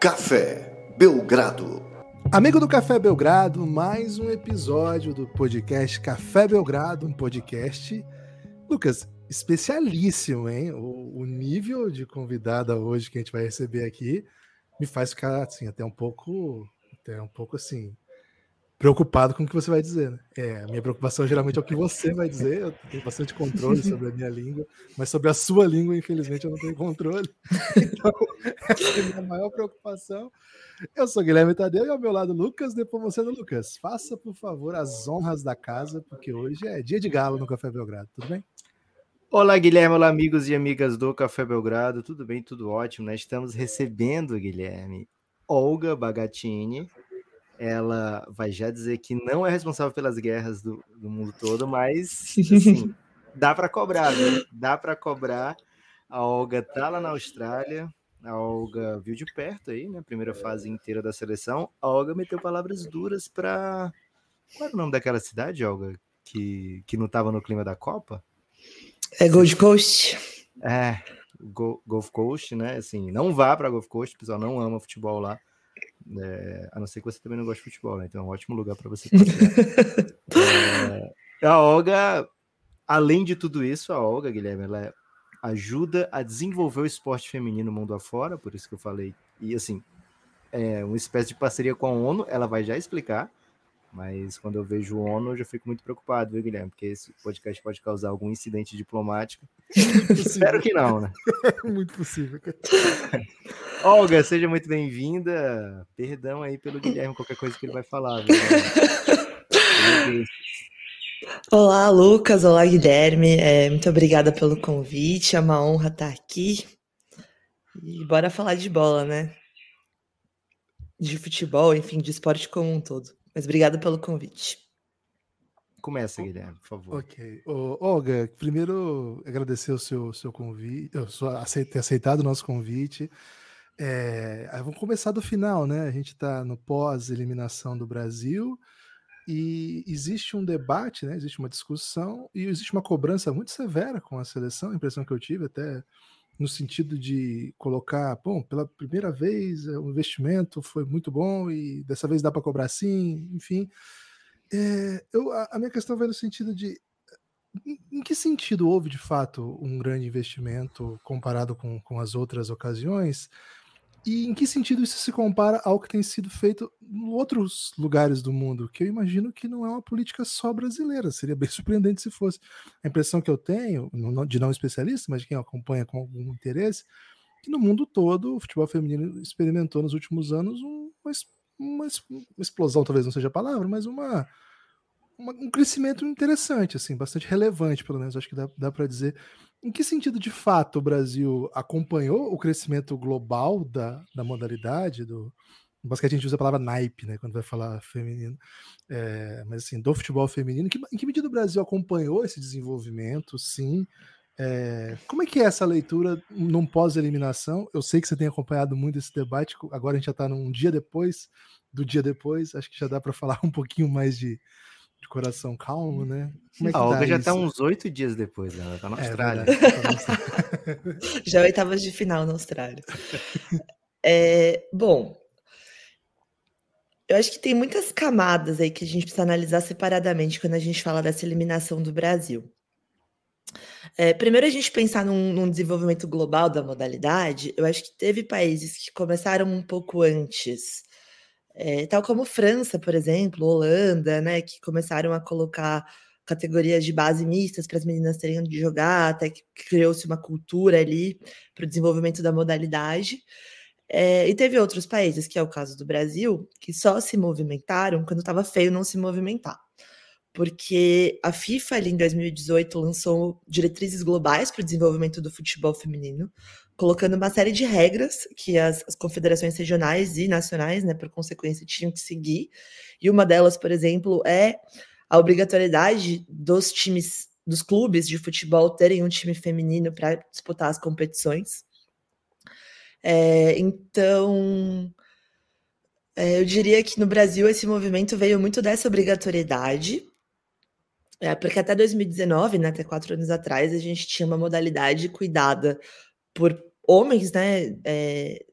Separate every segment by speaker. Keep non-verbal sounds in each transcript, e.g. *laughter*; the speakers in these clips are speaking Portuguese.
Speaker 1: Café Belgrado.
Speaker 2: Amigo do Café Belgrado, mais um episódio do podcast Café Belgrado, um podcast, Lucas, especialíssimo, hein? O, o nível de convidada hoje que a gente vai receber aqui me faz ficar assim até um pouco, até um pouco assim preocupado com o que você vai dizer. Né? É, a minha preocupação geralmente é o que você vai dizer. Eu tenho bastante controle sobre a minha *laughs* língua, mas sobre a sua língua, infelizmente, eu não tenho controle. *laughs* Então, essa é a minha maior preocupação. Eu sou Guilherme Tadeu e ao meu lado Lucas Nepomuceno. Lucas, faça, por favor, as honras da casa, porque hoje é dia de galo no Café Belgrado. Tudo bem?
Speaker 3: Olá, Guilherme. Olá, amigos e amigas do Café Belgrado. Tudo bem? Tudo ótimo. Nós estamos recebendo, Guilherme, Olga Bagatini, ela vai já dizer que não é responsável pelas guerras do, do mundo todo, mas assim, *laughs* dá para cobrar, né? Dá para cobrar. A Olga tá lá na Austrália, a Olga viu de perto aí, né? Primeira fase inteira da seleção. A Olga meteu palavras duras para qual era o nome daquela cidade, Olga, que, que não estava no clima da Copa?
Speaker 4: É Gold Coast.
Speaker 3: É, Go, Golf Coast, né? Assim, não vá para Golf Coast, o pessoal não ama futebol lá. É, a não ser que você também não goste de futebol, né? Então é um ótimo lugar para você *laughs* é, a Olga, além de tudo isso, a Olga, Guilherme, ela ajuda a desenvolver o esporte feminino mundo afora, por isso que eu falei. E assim, é uma espécie de parceria com a ONU, ela vai já explicar. Mas quando eu vejo o ONU, eu já fico muito preocupado, viu, Guilherme? Porque esse podcast pode causar algum incidente diplomático. *laughs* Espero que não, né? *laughs*
Speaker 2: muito possível.
Speaker 3: Olga, seja muito bem-vinda. Perdão aí pelo Guilherme, qualquer coisa que ele vai falar. *laughs*
Speaker 4: Olá, Lucas. Olá, Guilherme. É, muito obrigada pelo convite. É uma honra estar aqui. E bora falar de bola, né? De futebol, enfim, de esporte como um todo. Mas obrigada pelo convite.
Speaker 3: Começa, Guilherme, por favor.
Speaker 2: Ok. Ô, Olga, primeiro agradecer o seu, seu convite, ter aceitado o nosso convite. É, vamos começar do final, né? A gente está no pós-eliminação do Brasil e existe um debate, né? Existe uma discussão e existe uma cobrança muito severa com a seleção, a impressão que eu tive até no sentido de colocar, bom, pela primeira vez eh, o investimento foi muito bom e dessa vez dá para cobrar sim, enfim. É, eu, a, minha questão vai no sentido de em, em, que sentido houve de fato um grande investimento comparado com, com as outras ocasiões? E em que sentido isso se compara ao que tem sido feito em outros lugares do mundo? Que eu imagino que não é uma política só brasileira. Seria bem *laughs* surpreendente se fosse. A impressão que eu tenho, de não especialista, mas de quem acompanha com algum interesse, que no mundo todo o futebol feminino experimentou nos últimos anos uma, uma, uma explosão, talvez não seja a palavra, mas uma, uma, um crescimento interessante, assim, bastante relevante, pelo menos, acho que dá, dá para dizer. Em que sentido, de fato, o Brasil acompanhou o crescimento global da, da modalidade, do, no basquete a gente usa a palavra naipe, né, quando vai falar feminino, é, mas assim, do futebol feminino, que, em que medida o Brasil acompanhou esse desenvolvimento, sim, é, como é que é essa leitura num pós-eliminação? Eu sei que você tem acompanhado muito esse debate, agora a gente já está num dia depois do dia depois, acho que já dá para falar *laughs* um pouquinho mais de, de coração calmo, né?
Speaker 3: É a tá Olga já está uns oito dias depois, né? ela está na é, Austrália.
Speaker 4: É *laughs* já oitavas de final na Austrália. É, bom, eu acho que tem muitas camadas aí que a gente precisa analisar separadamente quando a gente fala dessa eliminação do Brasil. É, primeiro, a gente pensar num, num, desenvolvimento global da modalidade, eu acho que teve países que começaram um pouco antes é, tal como França, por exemplo, Holanda, né, que começaram a colocar categorias de base mistas para as meninas terem onde jogar, até que criou-se uma cultura ali para o desenvolvimento da modalidade. É, e teve outros países, que é o caso do Brasil, que só se movimentaram quando estava feio não se movimentar. Porque a FIFA, ali em 2018, lançou diretrizes globais para o desenvolvimento do futebol feminino, colocando uma série de regras que as, as, confederações regionais e nacionais, né, por consequência, tinham que seguir. E uma delas, por exemplo, é a obrigatoriedade dos times, dos clubes de futebol terem um time feminino para disputar as competições. É, então, é, eu diria que no Brasil esse movimento veio muito dessa obrigatoriedade, é, porque até 2019, né, até quatro anos atrás, a gente tinha uma modalidade cuidada por homens, né, é,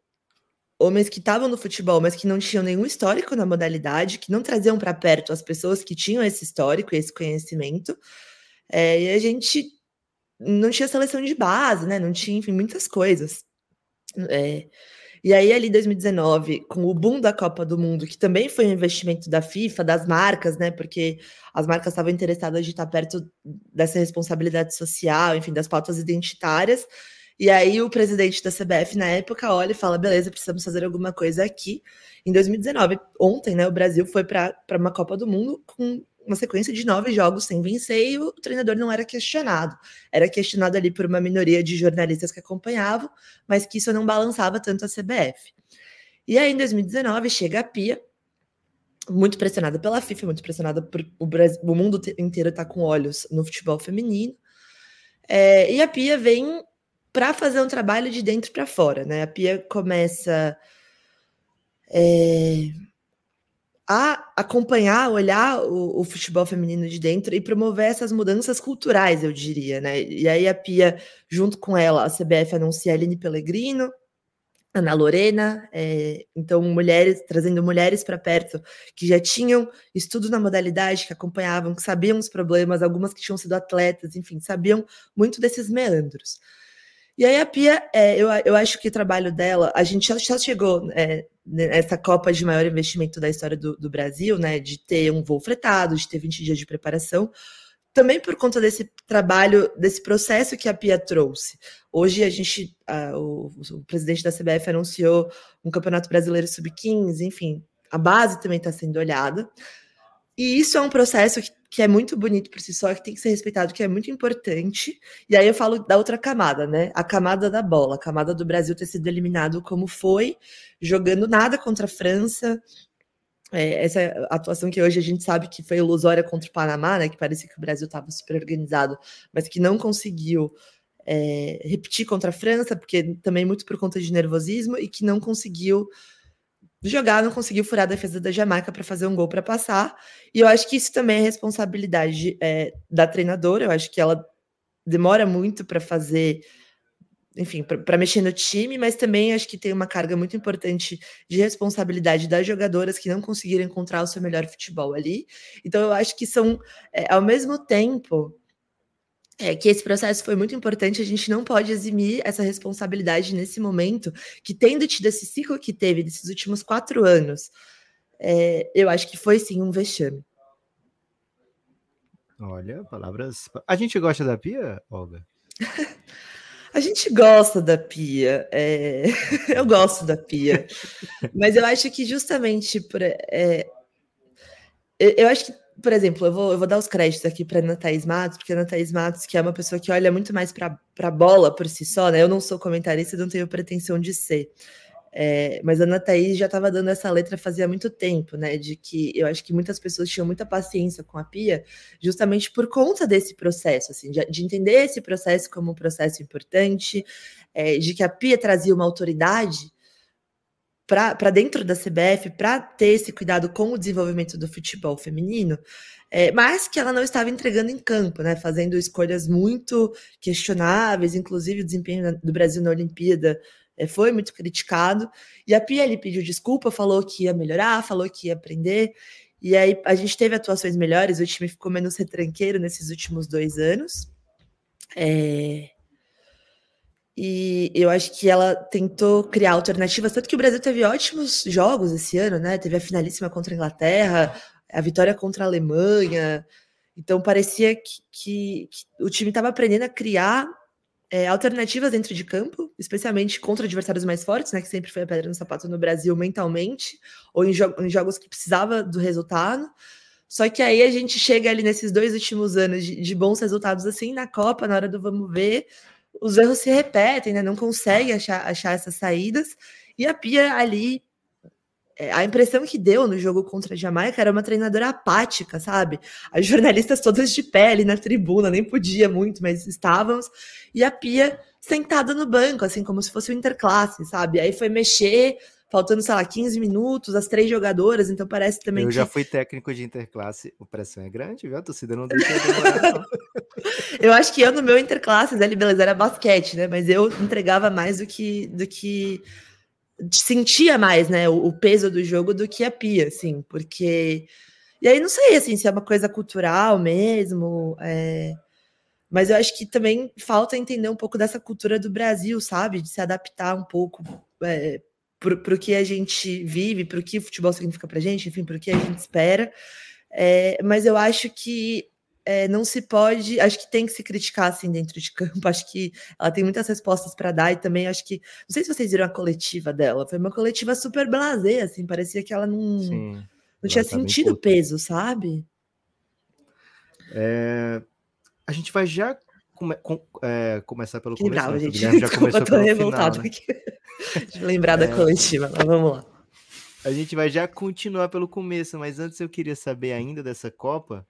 Speaker 4: homens que estavam no futebol, mas que não tinham nenhum histórico na modalidade, que não traziam para perto as pessoas que tinham esse histórico e esse conhecimento. É, e a gente não tinha seleção de base, né? Não tinha, enfim, muitas coisas. É, e aí, ali em 2019, com o boom da Copa do Mundo, que também foi um investimento da FIFA, das marcas, né? Porque as marcas estavam interessadas de estar perto dessa responsabilidade social, enfim, das pautas identitárias. E aí o presidente da CBF na época olha e fala: beleza, precisamos fazer alguma coisa aqui. Em 2019, ontem, né, o Brasil foi para uma Copa do Mundo com uma sequência de nove jogos sem vencer e o treinador não era questionado. Era questionado ali por uma minoria de jornalistas que acompanhavam, mas que isso não balançava tanto a CBF. E aí, em 2019, chega a Pia, muito pressionada pela FIFA, muito pressionada por o, Brasil, o mundo inteiro estar tá com olhos no futebol feminino. É, e a Pia vem para fazer um trabalho de dentro para fora, né? A Pia começa é, a acompanhar, olhar o, o, futebol feminino de dentro e promover essas mudanças culturais, eu diria, né? E aí a Pia, junto com ela, a CBF anuncia a Aline Pellegrino, Ana Lorena, é, então mulheres, trazendo mulheres para perto que já tinham estudo na modalidade, que acompanhavam, que sabiam os problemas, algumas que tinham sido atletas, enfim, sabiam muito desses meandros. E aí a Pia, é, eu, eu acho que o trabalho dela, a gente já, já chegou é, nessa Copa de maior investimento da história do, do, Brasil, né? De ter um voo fretado, de ter 20 dias de preparação, também por conta desse trabalho, desse processo que a Pia trouxe. Hoje a gente, a, o, o presidente da CBF anunciou um Campeonato Brasileiro Sub-15, enfim, a base também está sendo olhada. E isso é um processo que, que, é muito bonito por si só, que tem que ser respeitado, que é muito importante. E aí eu falo da outra camada, né? A camada da bola, a camada do Brasil ter sido eliminado como foi, jogando nada contra a França. É, essa atuação que hoje a gente sabe que foi ilusória contra o Panamá, né? Que parecia que o Brasil estava super organizado, mas que não conseguiu é, repetir contra a França, porque também muito por conta de nervosismo, e que não conseguiu jogar, não conseguiu furar a defesa da Jamaica para fazer um gol para passar. E eu acho que isso também é responsabilidade é, da treinadora. Eu acho que ela demora muito para fazer, enfim, para mexer no time, mas também acho que tem uma carga muito importante de responsabilidade das jogadoras que não conseguiram encontrar o seu melhor futebol ali. Então eu acho que são, é, ao mesmo tempo, é, que esse processo foi muito importante, a gente não pode eximir essa responsabilidade nesse momento, que tendo tido esse ciclo que teve desses últimos quatro anos, é, eu acho que foi sim um vexame.
Speaker 3: Olha, palavras. A gente gosta da Pia, Olga? *laughs*
Speaker 4: a gente gosta da Pia. É... *laughs* eu gosto da Pia. *laughs* Mas eu acho que justamente por. É... Eu acho que por exemplo, eu vou, eu vou dar os créditos aqui para Ana Thaís Matos, porque a Ana Thaís Matos, que é uma pessoa que olha muito mais para a bola por si só, né? Eu não sou comentarista, não tenho pretensão de ser. É, mas a Ana Thaís já estava dando essa letra fazia muito tempo, né? De que eu acho que muitas pessoas tinham muita paciência com a Pia, justamente por conta desse processo, assim, de, de entender esse processo como um processo importante, é, de que a Pia trazia uma autoridade para dentro da CBF para ter esse cuidado com o desenvolvimento do futebol feminino, é, mas que ela não estava entregando em campo, né, fazendo escolhas muito questionáveis, inclusive o desempenho do Brasil na Olimpíada é, foi muito criticado. E a Pia ele pediu desculpa, falou que ia melhorar, falou que ia aprender. E aí a gente teve atuações melhores, o time ficou menos retranqueiro nesses últimos dois anos. É, e eu acho que ela tentou criar alternativas, tanto que o Brasil teve ótimos jogos esse ano, né? Teve a finalíssima contra a Inglaterra, a vitória contra a Alemanha. Então parecia que, que, que o time estava aprendendo a criar é, alternativas dentro de campo, especialmente contra adversários mais fortes, né? Que sempre foi a pedra no sapato no Brasil mentalmente, ou em, jo em jogos que precisava do resultado. Só que aí a gente chega ali nesses dois últimos anos de, de bons resultados, assim, na Copa, na hora do vamos ver, os erros se repetem, né? Não consegue achar, achar essas saídas. E a Pia ali, é, a impressão que deu no jogo contra a Jamaica era uma treinadora apática, sabe? As jornalistas todas de ali na tribuna, nem podia muito, mas estávamos. E a Pia sentada no banco, assim, como se fosse o interclasse, sabe? Aí foi mexer, faltando, sei lá, 15 minutos, as três jogadoras, então parece também
Speaker 3: Eu
Speaker 4: que...
Speaker 3: já fui técnico de interclasse, a pressão é grande, viu? A torcida não deixa demorar, *laughs*
Speaker 4: eu acho que eu no meu interclasses, ali, beleza, era basquete, né? Mas eu entregava mais do que, do que sentia mais, né, o, o, peso do jogo do que a Pia, assim, porque e aí não sei assim se é uma coisa cultural mesmo, é... mas eu acho que também falta entender um pouco dessa cultura do Brasil, sabe, de se adaptar um pouco é, para o que a gente vive, para o que o futebol significa para a gente, enfim, para o que a gente espera. É, mas eu acho que é, não se pode, acho que tem que se criticar assim dentro de campo. Acho que ela tem muitas respostas para dar e também acho que não sei se vocês viram a coletiva dela. Foi uma coletiva super blasé, assim, parecia que ela não Sim, não tinha tá sentido o peso, sabe?
Speaker 3: É, a gente vai já come, com, é, começar pelo
Speaker 4: começo. Bravo, né? gente. já *laughs* Desculpa, começou tô revoltado final, né? aqui. De lembrar da é. coletiva, mas vamos lá.
Speaker 3: A gente vai já continuar pelo começo, mas antes eu queria saber ainda dessa Copa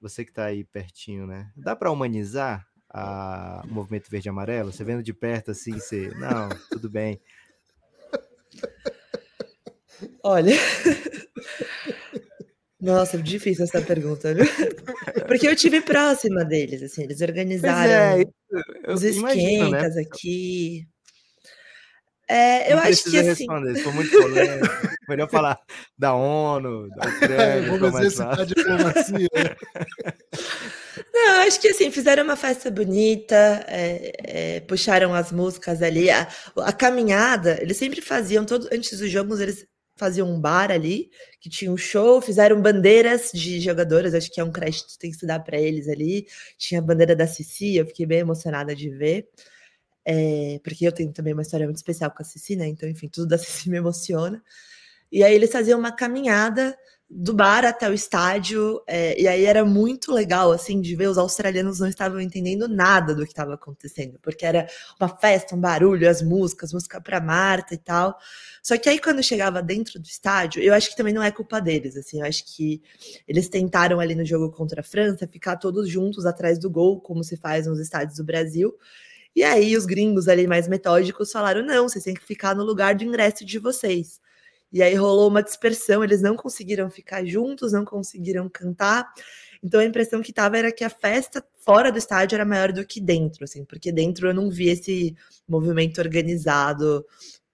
Speaker 3: você que está aí pertinho, né? Dá para humanizar a, o movimento verde e amarelo? Você vendo de perto assim, você. Não, tudo bem.
Speaker 4: Olha. Nossa, difícil essa pergunta, viu? Porque eu tive próxima deles, assim, eles organizaram é, os esquentas né? aqui. É, eu acho que assim.
Speaker 3: Responder, se muito polêmico. *laughs* Melhor falar da ONU, da Ucrânia.
Speaker 2: Vamos exercitar a diplomacia. Né? *laughs*
Speaker 4: Não, acho que assim, fizeram uma festa bonita, é, é, puxaram as músicas ali. A, a, caminhada, eles sempre faziam, todo, antes dos jogos, eles faziam um bar ali, que tinha um show, fizeram bandeiras de jogadoras, acho que é um crédito que tem que se dar para eles ali. Tinha a bandeira da Cici, eu fiquei bem emocionada de ver. É, porque eu tenho também uma história muito especial com a Cici, né? Então, enfim, tudo da *laughs* Cici me emociona. E aí eles faziam uma caminhada do bar até o estádio, é, e aí era muito legal, assim, de ver os australianos não estavam entendendo nada do que estava acontecendo, porque era uma festa, um barulho, as músicas, música para Marta e tal. Só que aí quando chegava dentro do estádio, eu acho que também não é culpa deles, assim, eu acho que eles tentaram ali no jogo contra a França ficar todos juntos atrás do gol, como se faz nos estádios do Brasil, e aí os gringos ali mais metódicos falaram: não, vocês têm que ficar no lugar de ingresso de vocês. E aí rolou uma dispersão, eles não conseguiram ficar juntos, não conseguiram cantar. Então a impressão que tava era que a festa fora do estádio era maior do que dentro, assim, porque dentro eu não vi esse movimento organizado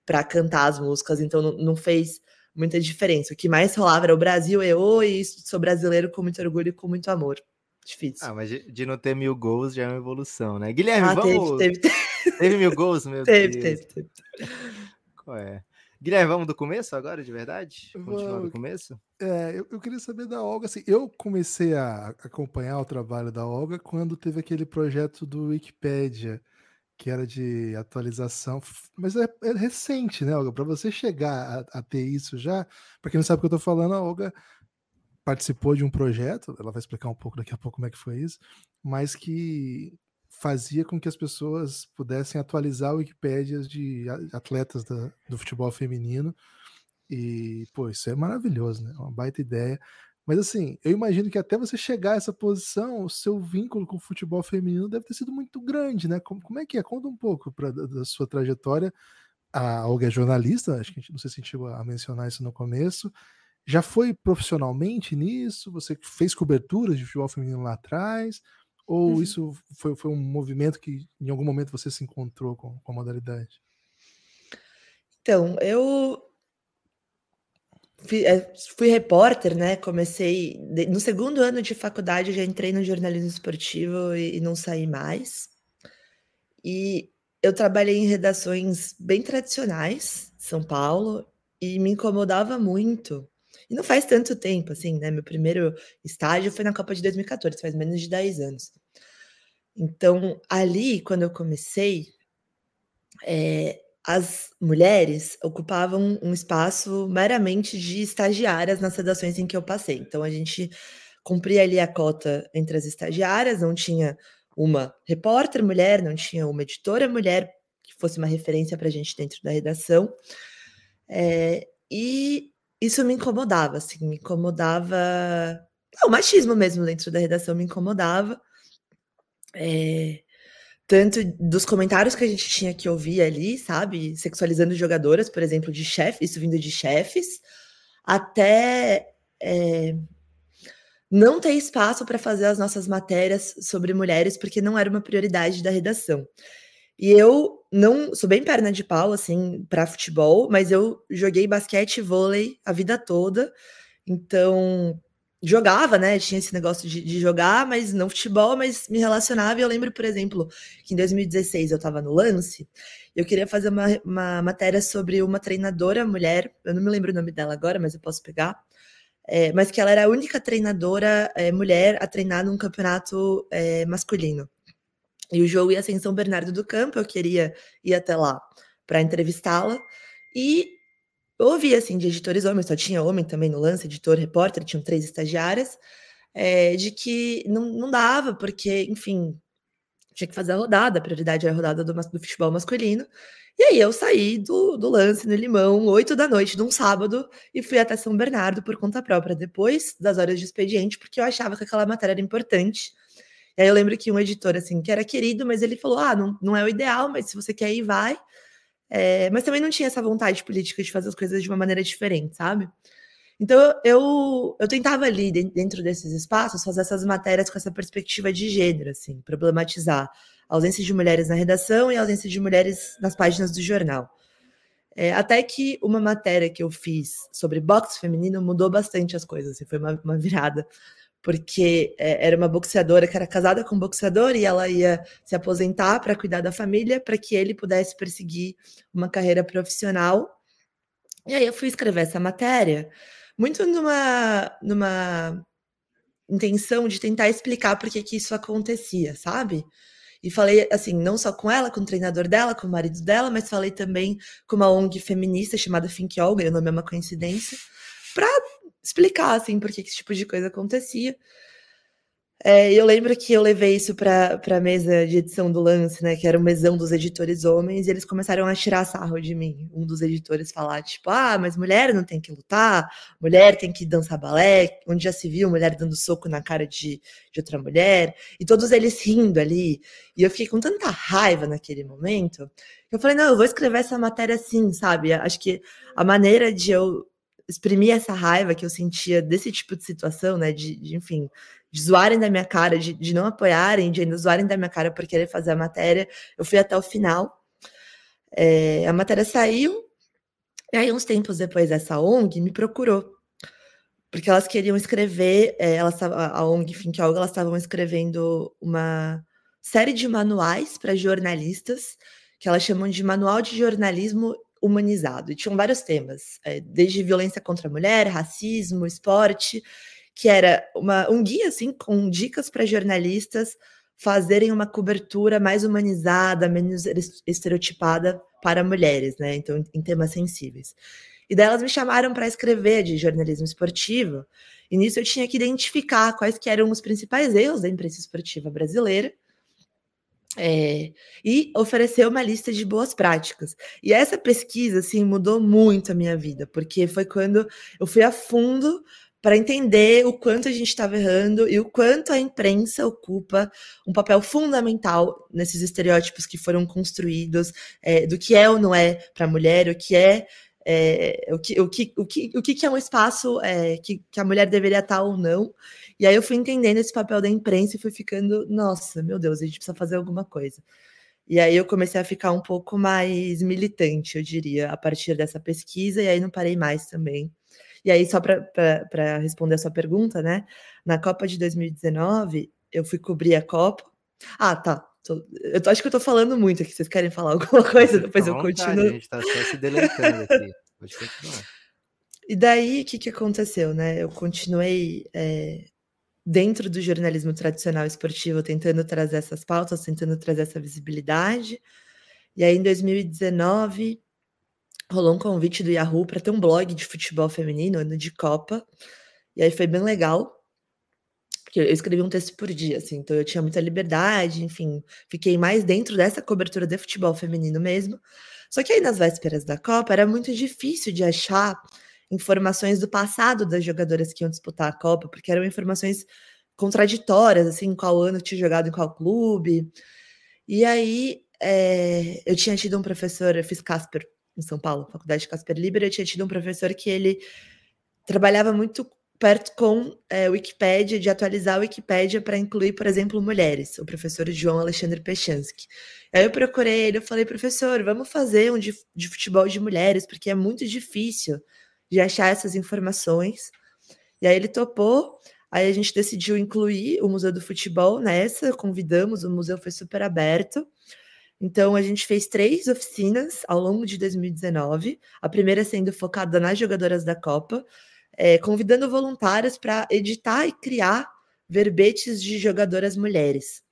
Speaker 4: para cantar as músicas, então não, não, fez muita diferença. O que mais rolava era o Brasil, eu e sou brasileiro com muito orgulho e com muito amor. Difícil.
Speaker 3: Ah, mas de, não ter mil gols já é uma evolução, né? Guilherme, ah, vamos. Teve, teve, teve. teve mil gols, meu *laughs*
Speaker 4: teve, Deus. Teve, teve.
Speaker 3: Qual é? Guilherme, vamos do começo agora, de verdade? Continuar do começo?
Speaker 2: É, eu, eu, queria saber da Olga. Assim, eu comecei a acompanhar o trabalho da Olga quando teve aquele projeto do Wikipedia, que era de atualização, mas é, é recente, né, Olga? Para você chegar a, a, ter isso já, para quem não sabe o que eu estou falando, a Olga participou de um projeto, ela vai explicar um pouco daqui a pouco como é que foi isso, mas que fazia com que as pessoas pudessem atualizar Wikipédias de atletas da, do futebol feminino. E, pô, isso é maravilhoso, né? É uma baita ideia. Mas assim, eu imagino que até você chegar a essa posição, o seu vínculo com o futebol feminino deve ter sido muito grande, né? Como, como é que é? Conta um pouco pra, da, sua trajetória. A Olga é jornalista, acho que a gente, não sei se a gente chegou a mencionar isso no começo. Já foi profissionalmente nisso? Você fez coberturas de futebol feminino lá atrás? Ou uhum. isso foi, foi um movimento que em algum momento você se encontrou com, com a modalidade?
Speaker 4: Então, eu fui, eh, fui, repórter, né? Comecei no segundo ano de faculdade, já entrei no jornalismo esportivo e, e não saí mais. E eu trabalhei em redações bem tradicionais, São Paulo, e me incomodava muito e não faz tanto tempo, assim, né? Meu primeiro estágio foi na Copa de 2014, faz menos de 10 anos. Então, ali, quando eu comecei, é, as mulheres ocupavam um espaço meramente de estagiárias nas redações em que eu passei. Então, a gente cumpria ali a cota entre as estagiárias, não tinha uma repórter mulher, não tinha uma editora mulher que fosse uma referência para a gente dentro da redação. É, e isso me incomodava, assim, me incomodava. o machismo mesmo dentro da redação me incomodava. É, tanto dos comentários que a gente tinha que ouvir ali, sabe? Sexualizando jogadoras, por exemplo, de chefe, isso vindo de chefes, até é, não ter espaço para fazer as nossas matérias sobre mulheres, porque não era uma prioridade da redação. E eu não sou bem perna de pau, assim, para futebol, mas eu joguei basquete e vôlei a vida toda. Então, jogava, né? Tinha esse negócio de, de, jogar, mas não futebol, mas me relacionava. E eu lembro, por exemplo, que em 2016 eu estava no lance, eu queria fazer uma, uma matéria sobre uma treinadora mulher, eu não me lembro o nome dela agora, mas eu posso pegar. É, mas que ela era a única treinadora é, mulher a treinar num campeonato é, masculino. E o jogo ia ser em São Bernardo do Campo, eu queria ir até lá para entrevistá-la. E eu ouvi assim de editores homens, só tinha homem também no lance, editor, repórter, tinham três estagiárias, é, de que não, não dava, porque, enfim, tinha que fazer a rodada, a prioridade era a rodada do, do futebol masculino. E aí eu saí do, do lance no Limão, oito da noite de um sábado, e fui até São Bernardo por conta própria, depois das horas de expediente, porque eu achava que aquela matéria era importante. E aí eu lembro que um editor, assim, que era querido, mas ele falou: ah, não, não é o ideal, mas se você quer ir, vai. É, mas também não tinha essa vontade política de fazer as coisas de uma maneira diferente, sabe? Então eu, eu tentava ali, dentro desses espaços, fazer essas matérias com essa perspectiva de gênero, assim, problematizar a ausência de mulheres na redação e a ausência de mulheres nas páginas do jornal. É, até que uma matéria que eu fiz sobre boxe feminino mudou bastante as coisas, assim, foi uma, uma virada porque é, era uma boxeadora que era casada com um boxeador e ela ia se aposentar para cuidar da família, para que ele pudesse perseguir uma carreira profissional. E aí eu fui escrever essa matéria muito numa, numa intenção de tentar explicar por que, que isso acontecia, sabe? E falei assim, não só com ela, com o treinador dela, com o marido dela, mas falei também com uma ONG feminista chamada Think Olga, o nome é uma coincidência, para explicar, assim, por que esse tipo de coisa acontecia. É, eu lembro que eu levei isso para a mesa de edição do lance, né? Que era o mesão dos editores homens, e eles começaram a tirar sarro de mim. Um dos editores falar, tipo, ah, mas mulher não tem que lutar, mulher tem que dançar balé, onde já se viu mulher dando soco na cara de, de outra mulher, e todos eles rindo ali. E eu fiquei com tanta raiva naquele momento. Eu falei, não, eu vou escrever essa matéria assim, sabe? Acho que a maneira de eu exprimir essa raiva que eu sentia desse tipo de situação, né? De, de enfim, de zoarem da minha cara, de, de, não apoiarem, de ainda zoarem da minha cara por querer fazer a matéria. Eu fui até o final. É, a matéria saiu, e aí, uns tempos depois, essa ONG me procurou. Porque elas queriam escrever, é, elas, a ONG Think Algo, elas estavam escrevendo uma série de manuais para jornalistas, que elas chamam de Manual de Jornalismo humanizado. E tinham vários temas, é, desde violência contra a mulher, racismo, esporte, que era uma, um guia assim com dicas para jornalistas fazerem uma cobertura mais humanizada, menos estereotipada para mulheres, né? Então, em temas sensíveis. E daí elas me chamaram para escrever de jornalismo esportivo. E nisso eu tinha que identificar quais que eram os principais erros da imprensa esportiva brasileira é, e ofereceu uma lista de boas práticas. E essa pesquisa, assim, mudou muito a minha vida, porque foi quando eu fui a fundo para entender o quanto a gente estava errando e o quanto a imprensa ocupa um papel fundamental nesses estereótipos que foram construídos é, do que é ou não é para a mulher, o que é, é, o, que, o, que, o, que, o que é um espaço é, que, que a mulher deveria estar ou não. E aí eu fui entendendo esse papel da imprensa e fui ficando, nossa, meu Deus, a gente precisa fazer alguma coisa. E aí eu comecei a ficar um pouco mais militante, eu diria, a partir dessa pesquisa, e aí não parei mais também. E aí, só para responder a sua pergunta, né? Na Copa de 2019, eu fui cobrir a Copa. Ah, tá. eu tô, acho que eu tô falando muito aqui. Vocês querem falar *laughs* alguma coisa? Depois eu continuo. A
Speaker 3: gente tá só se deleitando aqui. Pode continuar.
Speaker 4: E daí, o que, que aconteceu, né? Eu continuei é, dentro do jornalismo tradicional esportivo, tentando trazer essas pautas, tentando trazer essa visibilidade. E aí, em 2019, rolou um convite do Yahoo para ter um blog de futebol feminino, ano de Copa. E aí foi bem legal, porque eu escrevi um texto por dia, assim, então eu tinha muita liberdade, enfim, fiquei mais dentro dessa cobertura de futebol feminino mesmo. Só que aí nas vésperas da Copa era muito difícil de achar informações do passado das jogadoras que iam disputar a Copa, porque eram informações contraditórias, assim, qual ano tinha jogado em qual clube. E aí é, eu tinha tido um professor, eu fiz Casper em São Paulo, Faculdade de Casper Liber, eu tinha tido um professor que ele trabalhava muito perto com é, Wikipédia, de atualizar a Wikipédia para incluir, por exemplo, mulheres, o professor João Alexandre Pechansky. Aí eu procurei ele, eu falei, professor, vamos fazer um de, de futebol de mulheres, porque é muito difícil de achar essas informações. E aí ele topou, aí a gente decidiu incluir o Museu do Futebol nessa, convidamos, o museu foi super aberto. Então, a gente fez três oficinas ao longo de 2019, a primeira sendo focada nas jogadoras da Copa, é, convidando voluntários para editar e criar verbetes de jogadoras mulheres.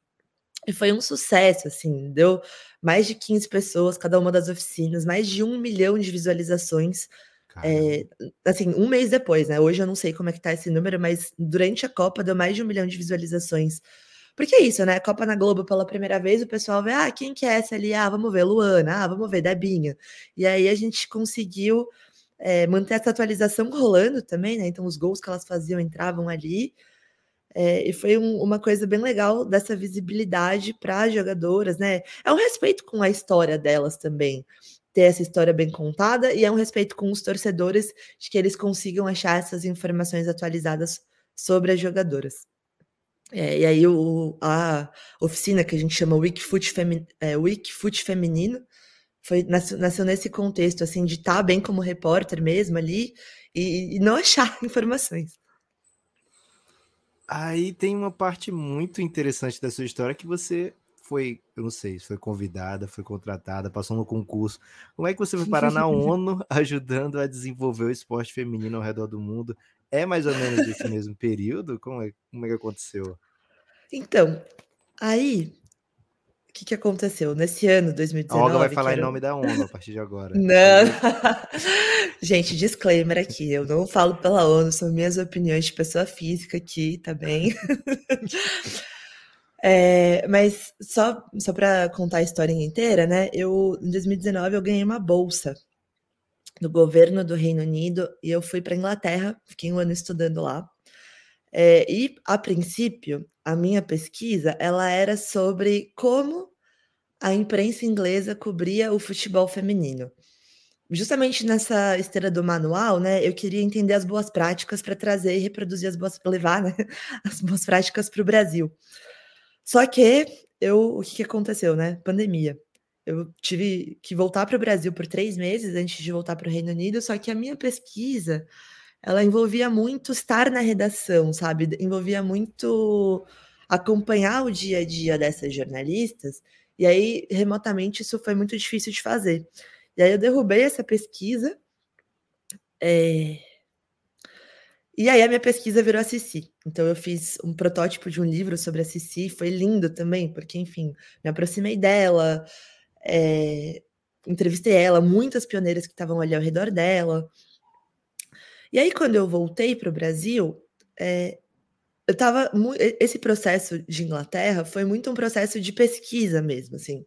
Speaker 4: E foi um sucesso, assim, deu mais de 15 pessoas cada uma das oficinas, mais de um milhão de visualizações. É, assim, um mês depois, né? Hoje eu não sei como é que tá esse número, mas durante a Copa deu mais de um milhão de visualizações. Porque é isso, né? Copa na Globo pela primeira vez, o pessoal vê, ah, quem que é essa ali? Ah, vamos ver, Luana, ah, vamos ver, Debinha. E aí a gente conseguiu é, manter essa atualização rolando também, né? Então, os gols que elas faziam entravam ali. É, e foi um, uma coisa bem legal dessa visibilidade para as jogadoras, né? É um respeito com a história delas também, ter essa história bem contada, e é um respeito com os torcedores de que eles consigam achar essas informações atualizadas sobre as jogadoras. É, e aí o, a oficina que a gente chama Wikifoot, é, Feminino foi nasceu, nasceu, nesse contexto assim de estar tá bem como repórter mesmo ali e, e, não achar *laughs* informações.
Speaker 3: Aí tem uma parte muito interessante da sua história que você foi, eu não sei, foi convidada, foi contratada, passou no concurso. Como é que você foi parar na *laughs* ONU *laughs* ajudando a desenvolver o esporte feminino ao redor do mundo? É mais ou menos esse mesmo período? Como é, como é que aconteceu?
Speaker 4: Então, aí o que, que aconteceu? Nesse ano, 2019.
Speaker 3: A Olga vai falar era... em nome da ONU a partir de agora.
Speaker 4: Não. *laughs* Gente, disclaimer aqui. Eu não falo pela ONU, são minhas opiniões de pessoa física aqui, tá bem? É, mas só, só para contar a história inteira, né? Eu, em 2019, eu ganhei uma bolsa do governo do Reino Unido e eu fui para Inglaterra, fiquei um ano estudando lá. É, e, a princípio, a minha pesquisa ela era sobre como a imprensa inglesa cobria o futebol feminino. Justamente nessa esteira do manual, né, eu queria entender as boas práticas para trazer e reproduzir as boas, levar né, *laughs* as boas práticas para o Brasil. Só que eu, o que, que aconteceu, né? Pandemia. Eu tive que voltar para o Brasil por três meses antes de voltar para o Reino Unido, só que a minha pesquisa ela envolvia muito estar na redação, sabe? Envolvia muito acompanhar o dia a dia dessas jornalistas, e aí, remotamente, isso foi muito difícil de fazer. E aí eu derrubei essa pesquisa. É... E aí a minha pesquisa virou a Cici. Então eu fiz um protótipo de um livro sobre a Cici, foi lindo também, porque, enfim, me aproximei dela, é... entrevistei ela, muitas pioneiras que estavam ali ao redor dela. E aí, quando eu voltei para o Brasil, é, eu estava. Esse processo de Inglaterra foi muito um processo de pesquisa mesmo, assim.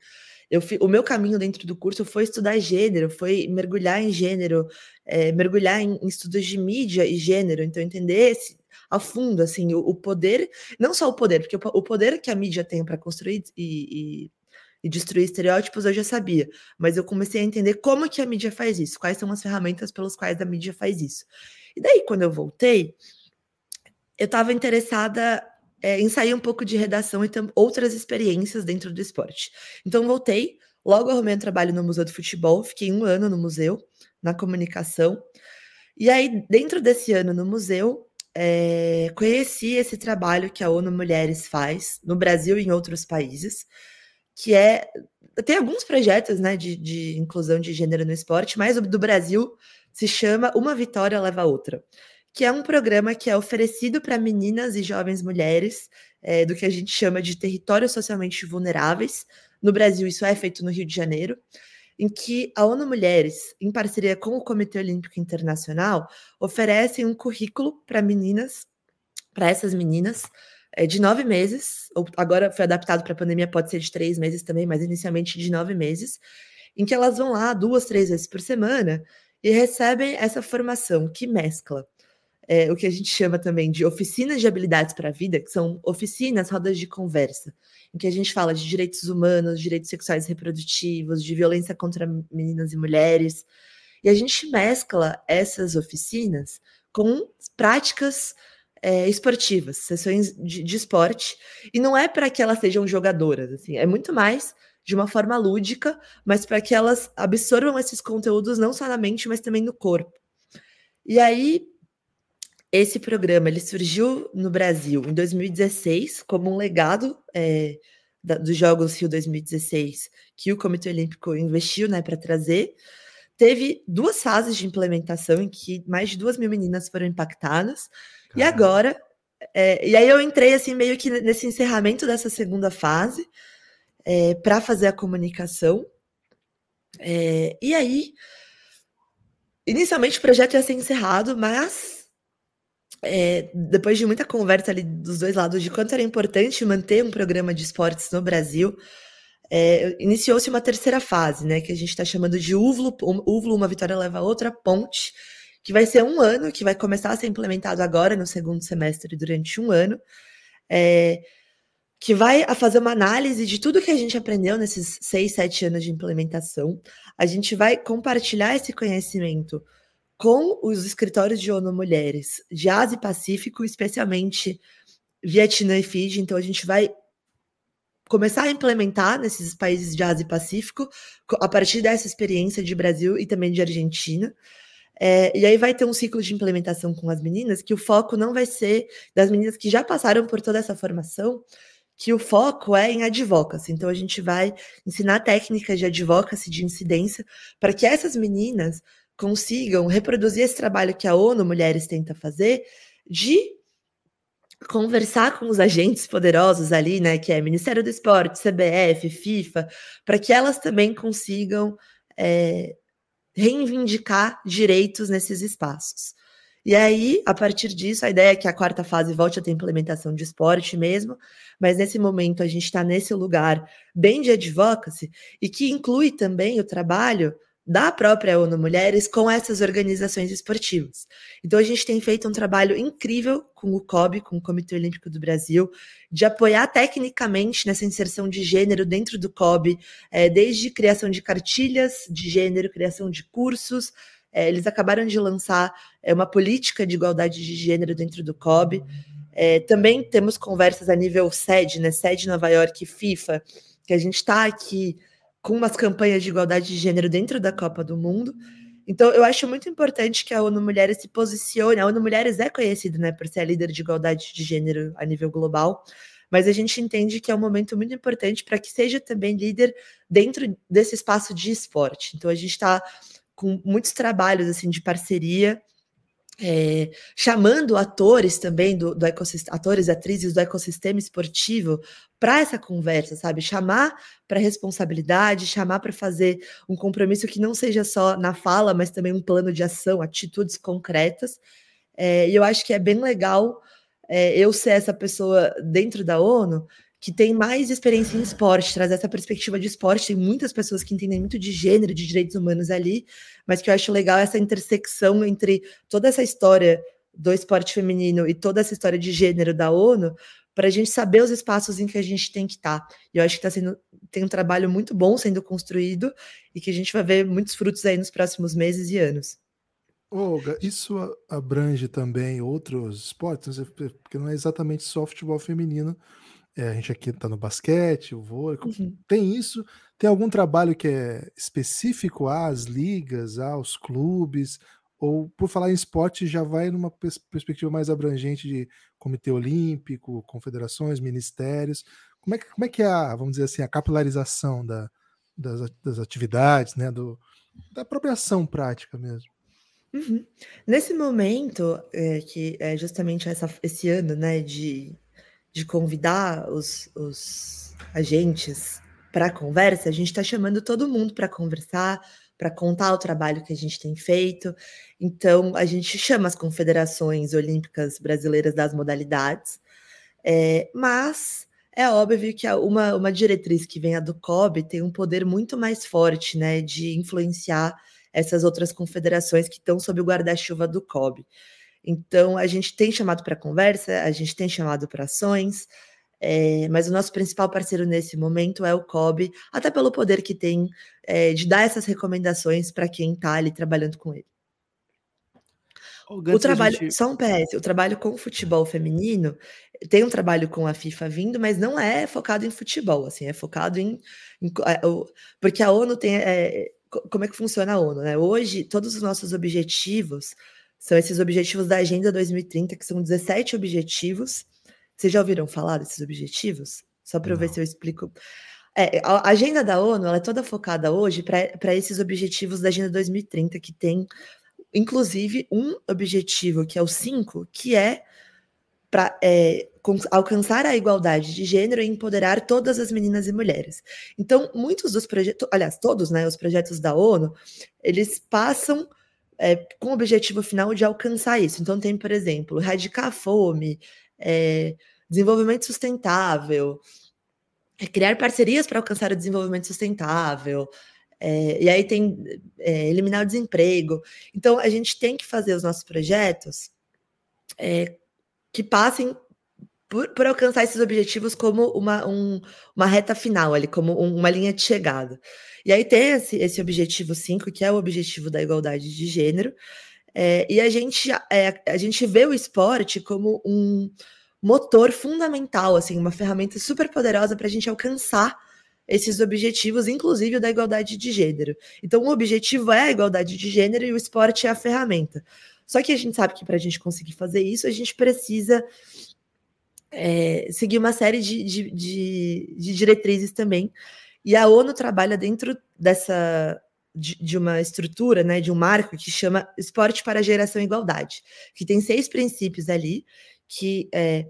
Speaker 4: Eu, o meu caminho dentro do curso foi estudar gênero, foi mergulhar em gênero, é, mergulhar em, em, estudos de mídia e gênero, então entender esse, a fundo assim o, o, poder, não só o poder, porque o, o poder que a mídia tem para construir e, e, e, destruir estereótipos eu já sabia, mas eu comecei a entender como que a mídia faz isso, quais são as ferramentas pelas quais a mídia faz isso. E daí quando eu voltei, eu estava interessada é, em sair um pouco de redação e outras experiências dentro do esporte. Então, voltei, logo arrumei um trabalho no Museu do Futebol, fiquei um ano no museu, na comunicação. E aí, dentro desse ano no museu, é, conheci esse trabalho que a ONU Mulheres faz no Brasil e em outros países, que é. Tem alguns projetos né, de, de inclusão de gênero no esporte, mas o do Brasil se chama Uma Vitória Leva a Outra que é um programa que é oferecido para meninas e jovens mulheres é, do que a gente chama de territórios socialmente vulneráveis. No Brasil, isso é feito no Rio de Janeiro, em que a ONU Mulheres, em parceria com o Comitê Olímpico Internacional, oferece um currículo para meninas, para essas meninas, é, de nove meses, ou agora foi adaptado para a pandemia, pode ser de três meses também, mas inicialmente de nove meses, em que elas vão lá duas, três vezes por semana e recebem essa formação que mescla é, o que a gente chama também de oficinas de habilidades para a vida, que são oficinas, rodas de conversa, em que a gente fala de direitos humanos, direitos sexuais e reprodutivos, de violência contra meninas e mulheres. E a gente mescla essas oficinas com práticas é, esportivas, sessões de, de, esporte, e não é para que elas sejam jogadoras, assim, é muito mais de uma forma lúdica, mas para que elas absorvam esses conteúdos não só na mente, mas também no corpo. E aí, esse programa ele surgiu no Brasil em 2016 como um legado é, da, dos Jogos Rio 2016 que o Comitê Olímpico investiu né, para trazer. Teve duas fases de implementação em que mais de duas mil meninas foram impactadas. Caramba. E agora, é, e aí eu entrei assim meio que nesse encerramento dessa segunda fase é, para fazer a comunicação. E aí, inicialmente o projeto ia ser encerrado, mas é, depois de muita conversa ali dos dois lados de quanto era importante manter um programa de esportes no Brasil, é, iniciou-se uma terceira fase, né, que a gente está chamando de UVLO, UVLO, uma vitória leva a outra, ponte, que vai ser um ano, que vai começar a ser implementado agora no segundo semestre durante um ano, é, que vai a fazer uma análise de tudo que a gente aprendeu nesses seis, sete anos de implementação. A gente vai compartilhar esse conhecimento com os escritórios de ONU Mulheres de Ásia e Pacífico, especialmente Vietnã e Fiji. Então, a gente vai começar a implementar nesses países de Ásia e Pacífico, a partir dessa experiência de Brasil e também de Argentina. É, e aí vai ter um ciclo de implementação com as meninas, que o foco não vai ser das meninas que já passaram por toda essa formação, que o foco é em advocacy. Então a gente vai ensinar técnicas de advocacy, de incidência, para que essas meninas consigam reproduzir esse trabalho que a ONU Mulheres tenta fazer de conversar com os agentes poderosos ali, né, que é Ministério do Esporte, CBF, FIFA, para que elas também consigam é, reivindicar direitos nesses espaços. E aí, a partir disso, a ideia é que a quarta fase volte a ter implementação de esporte mesmo, mas nesse momento a gente está nesse lugar bem de advocacy e que inclui também o trabalho da própria ONU Mulheres com essas organizações esportivas. Então a gente tem feito um trabalho incrível com o COB, com o Comitê Olímpico do Brasil, de apoiar tecnicamente nessa inserção de gênero dentro do COB, é, desde criação de cartilhas de gênero, criação de cursos. É, eles acabaram de lançar é, uma política de igualdade de gênero dentro do COB. É, também temos conversas a nível SED, né? SED Nova York, FIFA, que a gente está aqui com umas campanhas de igualdade de gênero dentro da Copa do Mundo. Então, eu acho muito importante que a ONU Mulheres se posicione. A ONU Mulheres é conhecida né, por ser a líder de igualdade de gênero a nível global, mas a gente entende que é um momento muito importante para que seja também líder dentro desse espaço de esporte. Então, a gente está com muitos trabalhos assim de parceria é, chamando atores também do, do ecossistema, atores, atrizes do ecossistema esportivo para essa conversa, sabe? Chamar para responsabilidade, chamar para fazer um compromisso que não seja só na fala, mas também um plano de ação, atitudes concretas. É, e eu acho que é bem legal é, eu ser essa pessoa dentro da ONU que tem mais experiência em esporte, trazer essa perspectiva de esporte. Tem muitas pessoas que entendem muito de gênero, de direitos humanos ali, mas que eu acho legal essa intersecção entre toda essa história do esporte feminino e toda essa história de gênero da ONU, para a gente saber os espaços em que a gente tem que estar. Tá. E eu acho que tá sendo, tem um trabalho muito bom sendo construído e que a gente vai ver muitos frutos aí nos próximos meses e anos.
Speaker 2: Olga, isso abrange também outros esportes, porque não é exatamente só futebol feminino, é, a gente aqui está no basquete, o vôlei. Uhum. Tem isso? Tem algum trabalho que é específico às ligas, aos clubes? Ou, por falar em esporte, já vai numa pers perspectiva mais abrangente de Comitê Olímpico, confederações, ministérios? Como é que, como é, que é a, vamos dizer assim, a capilarização da, das, das atividades, né, do, da própria ação prática mesmo?
Speaker 4: Uhum. Nesse momento, é, que é justamente essa, esse ano né, de de convidar os, os agentes para conversa, a gente está chamando todo mundo para conversar, para contar o trabalho que a gente tem feito. Então, a gente chama as confederações olímpicas brasileiras das modalidades, é, mas é óbvio que uma, uma diretriz que vem a do COB tem um poder muito mais forte né, de influenciar essas outras confederações que estão sob o guarda-chuva do COB. Então, a gente tem chamado para conversa, a gente tem chamado para ações, é, mas o nosso principal parceiro nesse momento é o COB, até pelo poder que tem é, de dar essas recomendações para quem está ali trabalhando com ele. O trabalho, gente... só um PS, o trabalho com o futebol feminino tem um trabalho com a FIFA vindo, mas não é focado em futebol, assim, é focado em, em porque a ONU tem é, como é que funciona a ONU, né? Hoje todos os nossos objetivos são esses objetivos da Agenda 2030, que são 17 objetivos. Vocês já ouviram falar desses objetivos? Só para eu ver se eu explico. É, a agenda da ONU ela é toda focada hoje para esses objetivos da Agenda 2030, que tem inclusive um objetivo, que é o 5, que é para é, alcançar a igualdade de gênero e empoderar todas as meninas e mulheres. Então, muitos dos projetos, aliás, todos né, os projetos da ONU, eles passam é, com o objetivo final de alcançar isso. Então, tem, por exemplo, erradicar a fome, é, desenvolvimento sustentável, é, criar parcerias para alcançar o desenvolvimento sustentável, é, e aí tem é, eliminar o desemprego. Então, a gente tem que fazer os nossos projetos é, que passem por, por, alcançar esses objetivos como uma, um, uma reta final, ali, como um, uma linha de chegada. E aí tem esse, esse objetivo 5, que é o objetivo da igualdade de gênero, é, e a gente, é, a gente vê o esporte como um motor fundamental, assim, uma ferramenta super poderosa para a gente alcançar esses objetivos, inclusive o da igualdade de gênero. Então, o objetivo é a igualdade de gênero e o esporte é a ferramenta. Só que a gente sabe que para a gente conseguir fazer isso, a gente precisa é, seguir uma série de, de, de, de, diretrizes também. E a ONU trabalha dentro dessa de, uma estrutura, né, de um marco que chama Esporte para a Geração e Igualdade, que tem seis princípios ali que é,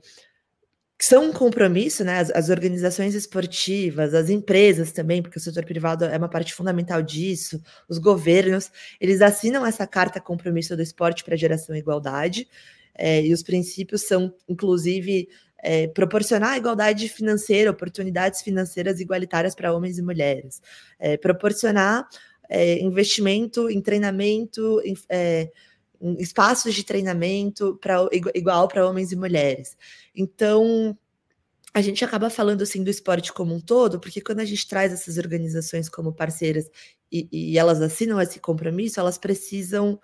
Speaker 4: que são um compromisso, né? As, as, organizações esportivas, as empresas também, porque o setor privado é uma parte fundamental disso, os governos, eles assinam essa carta compromisso do esporte para geração e igualdade, é, e os princípios são, inclusive, é, proporcionar igualdade financeira, oportunidades financeiras igualitárias para homens e mulheres, é, proporcionar é, investimento em treinamento, em, é, espaços de treinamento pra, igual para homens e mulheres. Então, a gente acaba falando assim do esporte como um todo, porque quando a gente traz essas organizações como parceiras e, e elas assinam esse compromisso, elas precisam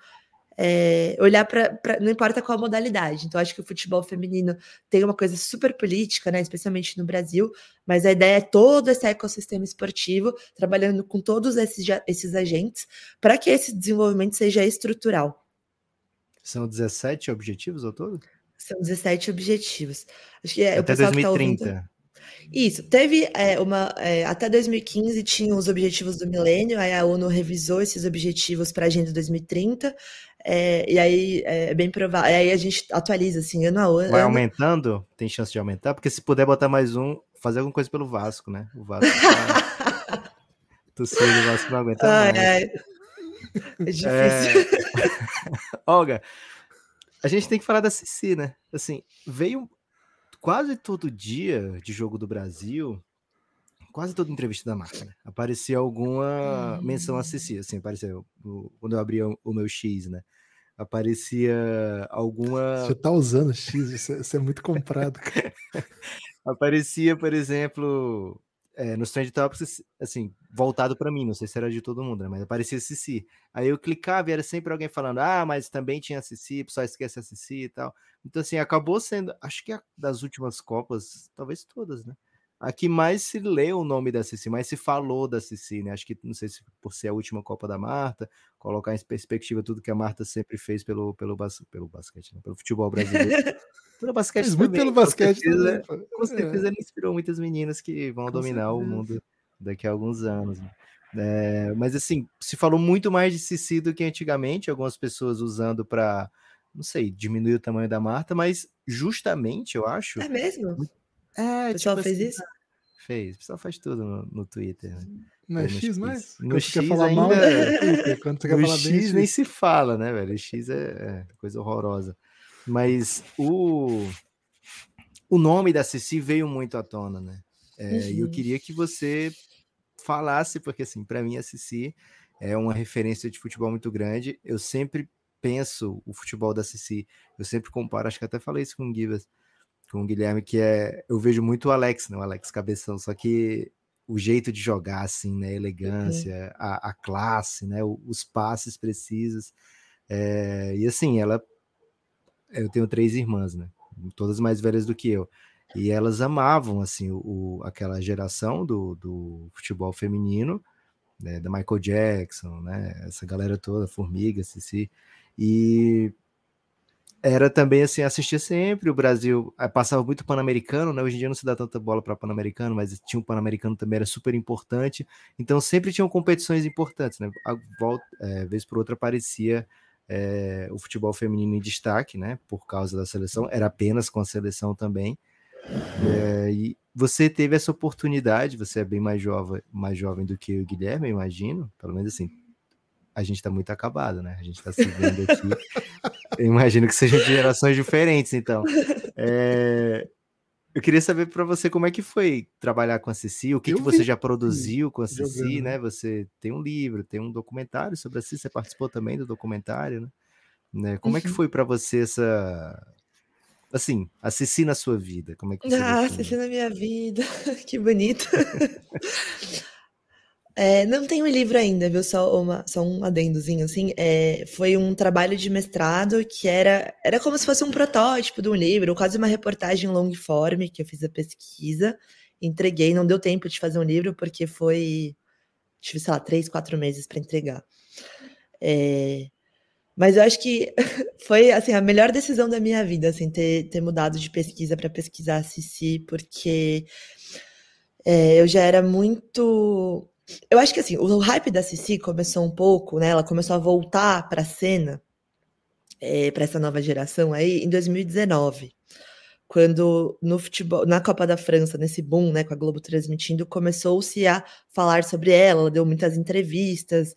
Speaker 4: é, olhar para. Não importa qual modalidade. Então, acho que o futebol feminino tem uma coisa super política, né, especialmente no Brasil, mas a ideia é todo esse ecossistema esportivo, trabalhando com todos esses, esses agentes, para que esse desenvolvimento seja estrutural.
Speaker 3: São 17 objetivos ao todo?
Speaker 4: São 17 objetivos. Acho que é,
Speaker 3: até 2030. Tá ouvindo...
Speaker 4: Isso, teve é, uma. É, até 2015 tinham os objetivos do milênio, aí a ONU revisou esses objetivos para a Agenda 2030, é, e aí é bem provável. Aí a gente atualiza assim, ano a ano.
Speaker 3: Vai aumentando? Tem chance de aumentar? Porque se puder botar mais um, fazer alguma coisa pelo Vasco, né? O Vasco. Tá... *laughs* Torcida do Vasco não aguenta.
Speaker 4: É difícil. É... *laughs*
Speaker 3: Olga, a gente tem que falar da Cici, né? Assim, veio quase todo dia de jogo do Brasil, quase toda entrevista da marca, né? Aparecia alguma hum. menção a Cici, assim, apareceu quando eu abria o meu X, né? Aparecia alguma.
Speaker 2: Você tá usando X, isso é, é muito comprado, cara. *laughs*
Speaker 3: aparecia, por exemplo, é, nos Trend Topics, assim, voltado para mim, não sei se era de todo mundo, né? Mas aparecia Cici. Aí eu clicava e era sempre alguém falando, ah, mas também tinha Cici, só esquece a Cici e tal. Então, assim, acabou sendo, acho que das últimas Copas, talvez todas, né? A que mais se leu o nome da Cici, mais se falou da Cici, né? Acho que não sei se por ser a última Copa da Marta, colocar em perspectiva tudo que a Marta sempre fez pelo, pelo, bas, pelo basquete, né? pelo futebol brasileiro. *laughs* pelo basquete
Speaker 2: Mas muito pelo basquete. Com certeza,
Speaker 3: também, com certeza é. ele inspirou muitas meninas que vão com dominar certeza. o mundo daqui a alguns anos. Né? É, mas assim, se falou muito mais de Cici do que antigamente, algumas pessoas usando para, não sei, diminuir o tamanho da Marta, mas justamente eu acho.
Speaker 4: É mesmo?
Speaker 3: É,
Speaker 4: o pessoal tipo fez assim, isso?
Speaker 3: Fez, o pessoal faz tudo no, no Twitter. Né?
Speaker 2: Não é X, mas
Speaker 3: no quando X quer falar ainda... mal, é quando quer falar X bem, nem se fala, né, velho? O X é, é, coisa horrorosa. Mas o, o nome da Ceci veio muito à tona, né? É, uhum. E eu queria que você falasse, porque assim, para mim a Cici é uma referência de futebol muito grande. Eu sempre penso o futebol da Cici, eu sempre comparo, acho que até falei isso com o Givas, com o Guilherme, que é. Eu vejo muito o Alex, né? O Alex Cabeção, só que o jeito de jogar, assim, né? A elegância, uhum. a, a, classe, né? os passes precisos. É, e assim, ela eu tenho três irmãs, né? Todas mais velhas do que eu. E elas amavam, assim, o, aquela geração do, do futebol feminino, né, da Michael Jackson, né? Essa galera toda, Formiga, Cici. E era também assim, assistia sempre o Brasil, eh, passava muito Pan-Americano, né? Hoje em dia não se dá tanta bola para Pan-Americano, mas tinha um Pan-Americano também, era super importante. Então sempre tinham competições importantes, né? A volta, é, vez por outra aparecia é, o futebol feminino em destaque, né? Por causa da seleção, era apenas com a seleção também. É, e você teve essa oportunidade, você é bem mais jovem, mais jovem do que o Guilherme, imagino, pelo menos assim, a gente está muito acabado, né? A gente está se vendo aqui. Eu imagino que sejam de gerações diferentes, então. É... Eu queria saber para você como é que foi trabalhar com a Cici, o que, que você já produziu com a Cici, né? Você tem um livro, tem um documentário sobre a Cici, você participou também do documentário, né? né? Como é que uhum. foi para você essa assim, a Cici na sua vida? Como é que
Speaker 4: Ah, Cici na minha vida, *laughs* que bonito. *laughs* É, não tem um livro ainda, viu? Só, uma, só um adendozinho, assim. É, foi um trabalho de mestrado que era, era como se fosse um protótipo de um livro, quase uma reportagem long form, que eu fiz a pesquisa, entreguei. Não deu tempo de fazer um livro, porque foi, tive, sei lá, três, quatro meses para entregar. É, mas eu acho que *laughs* foi, assim, a melhor decisão da minha vida, assim, ter, ter mudado de pesquisa para pesquisar a Cici, porque... É, eu já era muito eu acho que assim, o hype da Cici começou um pouco, né? Ela começou a voltar para a cena, é, para essa nova geração aí, em 2019. Quando no futebol, na Copa da França, nesse boom, né, com a Globo transmitindo, começou-se a falar sobre ela, ela deu muitas entrevistas.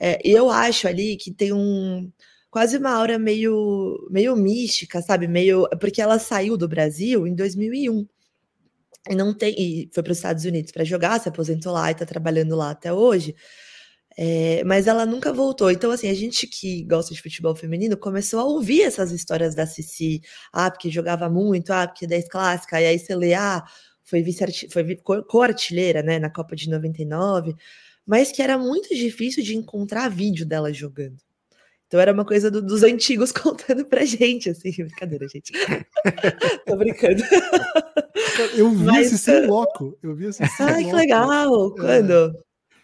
Speaker 4: É, e eu acho ali que tem um quase uma aura meio, meio mística, sabe? Meio. Porque ela saiu do Brasil em 2001 e não tem e foi para os Estados Unidos para jogar, se aposentou lá e está trabalhando lá até hoje. É, mas ela nunca voltou. Então, assim, a gente que gosta de futebol feminino começou a ouvir essas histórias da Cici. Ah, porque jogava muito, ah, porque 10 clássica, e aí você lê, ah, foi, vice foi co-artilheira, né, na Copa de 99, mas que era muito difícil de encontrar vídeo dela jogando. Então era uma coisa do, dos antigos *laughs* contando pra gente, assim, brincadeira, gente. *laughs* Tô brincando.
Speaker 2: Eu vi Mas, esse sem louco. Eu vi esse
Speaker 4: Ai, que legal! É. Quando?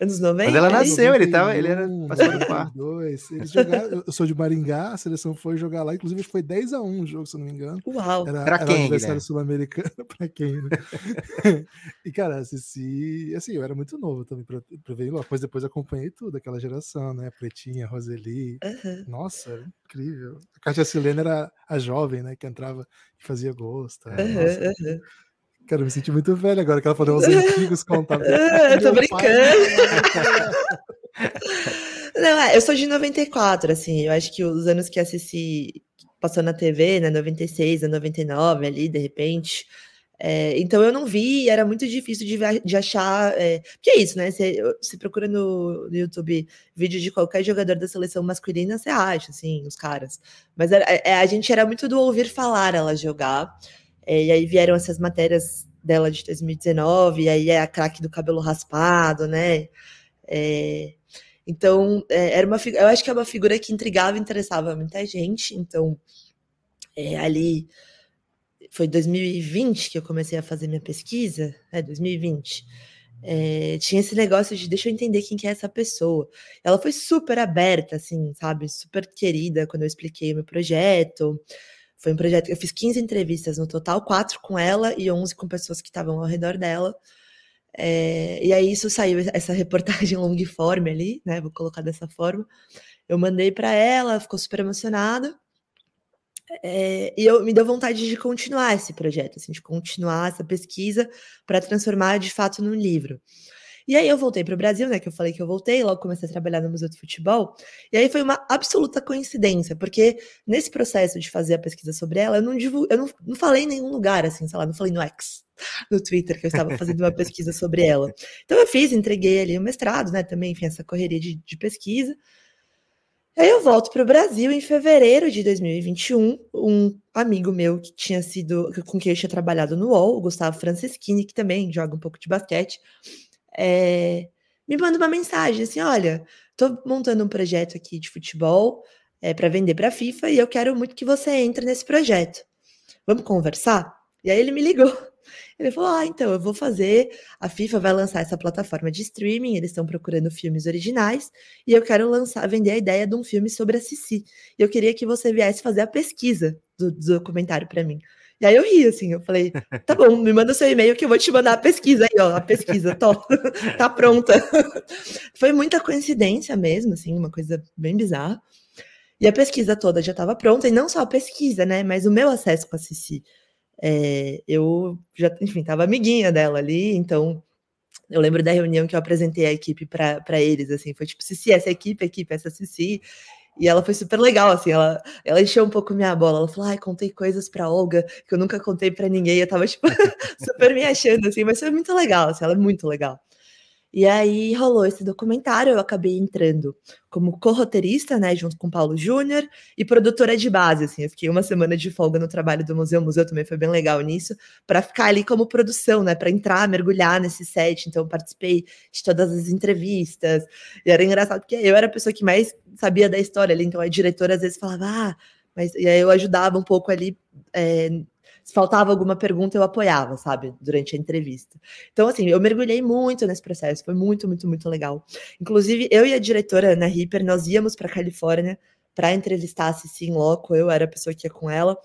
Speaker 4: Anos 90?
Speaker 3: Quando ela nasceu, ele tava, ele era passando do quarto.
Speaker 2: Dois. Eles jogaram, eu sou de Maringá, a seleção foi jogar lá, inclusive foi 10 a 1 o jogo, se eu não me engano.
Speaker 4: Uau!
Speaker 2: Era, pra quem, adversário sul-americano, *laughs* pra quem, né? *laughs* e, cara, assisti, assim, eu era muito novo também pra, pra ver depois, depois acompanhei tudo, aquela geração, né? Pretinha, Roseli. Uhum. Nossa, era incrível. A Kátia Silene era a jovem, né? Que entrava e fazia gosto. Uhum, uhum. Cara, eu me senti muito velho agora que ela falou os *laughs* antigos contavam.
Speaker 4: eu tô brincando. *laughs* Não, é, eu sou de 94, assim, eu acho que os anos que assisti passou na TV, né, 96 a 99 ali, de repente, é, então eu não vi, era muito difícil de, de achar. É, porque é isso, né? Você, procura no, no, YouTube vídeo de qualquer jogador da seleção masculina, você acha, assim, os caras. Mas era, é, a gente era muito do ouvir falar ela jogar. É, e aí vieram essas matérias dela de 2019, e aí é a craque do cabelo raspado, né? É, então, é, era uma eu acho que é uma figura que intrigava e interessava muita gente. Então, é, ali foi 2020 que eu comecei a fazer minha pesquisa, é 2020. É, tinha esse negócio de deixa eu entender quem que é essa pessoa. Ela foi super aberta, assim, sabe? Super querida quando eu expliquei o meu projeto. Foi um projeto que eu fiz 15 entrevistas no total, quatro com ela e 11 com pessoas que estavam ao redor dela. É, e aí isso saiu, essa reportagem *laughs* long form ali, né? Vou colocar dessa forma. Eu mandei para ela, ficou super emocionada. É, e eu me deu vontade de continuar esse projeto, assim, de continuar essa pesquisa para transformar de fato num livro. E aí eu voltei para o Brasil, né? Que eu falei que eu voltei, logo comecei a trabalhar no Museu do Futebol. E aí foi uma absoluta coincidência, porque nesse processo de fazer a pesquisa sobre ela, eu não divulgo, eu não, não falei em nenhum lugar, assim, sei lá, não falei no X, no Twitter, que eu estava fazendo uma pesquisa sobre ela. Então eu fiz, entreguei ali o mestrado, né? Também, enfim, essa correria de, de pesquisa. Aí eu volto para o Brasil em fevereiro de 2021. Um amigo meu que tinha sido, com quem eu tinha trabalhado no UOL, o Gustavo Franceschini, que também joga um pouco de basquete, é, me manda uma mensagem assim: olha, estou montando um projeto aqui de futebol. é, para vender para a FIFA e eu quero muito que você entre nesse projeto. Vamos conversar? E aí ele me ligou. *laughs* Ele falou: Ah, então eu vou fazer. A FIFA vai lançar essa plataforma de streaming, eles estão procurando filmes originais, e eu quero lançar, vender a ideia de um filme sobre a Cici. E eu queria que você viesse fazer a pesquisa do, do documentário para mim. E aí eu ri, assim, eu falei, tá bom, me manda seu e-mail que eu vou te mandar a pesquisa aí, ó, a pesquisa, tô, *laughs* tá pronta. Foi muita coincidência mesmo, assim, uma coisa bem bizarra. E a pesquisa toda já estava pronta, e não só a pesquisa, né, mas o meu acesso com a Cici. É, eu já, enfim, tava amiguinha dela ali, então eu lembro da reunião que eu apresentei a equipe para eles, assim, foi tipo, Cici, essa equipe, equipe, essa Cici, e ela foi super legal, assim, ela, ela encheu um pouco minha bola. Ela falou, ai, contei coisas pra Olga que eu nunca contei para ninguém. Eu tava, tipo, *laughs* super me achando, assim, mas foi muito legal, assim, ela é muito legal. E aí rolou esse documentário, eu acabei entrando como co-roteirista, né, junto com Paulo Júnior, e produtora de base, assim, eu fiquei uma semana de folga no trabalho do museu, o museu também foi bem legal nisso, para ficar ali como produção, né, para entrar, mergulhar nesse set, então participei de todas as entrevistas, e era engraçado porque eu era a pessoa que mais sabia da história ali, então a diretora às vezes falava, ah, mas e aí eu ajudava um pouco ali é, se faltava alguma pergunta, eu apoiava, sabe, durante a entrevista. Então, assim, eu mergulhei muito nesse processo, foi muito, muito, muito legal. Inclusive, eu e a diretora, Ana Ripper, nós íamos para Califórnia para entrevistar a Cici em loco, eu era a pessoa que ia com ela,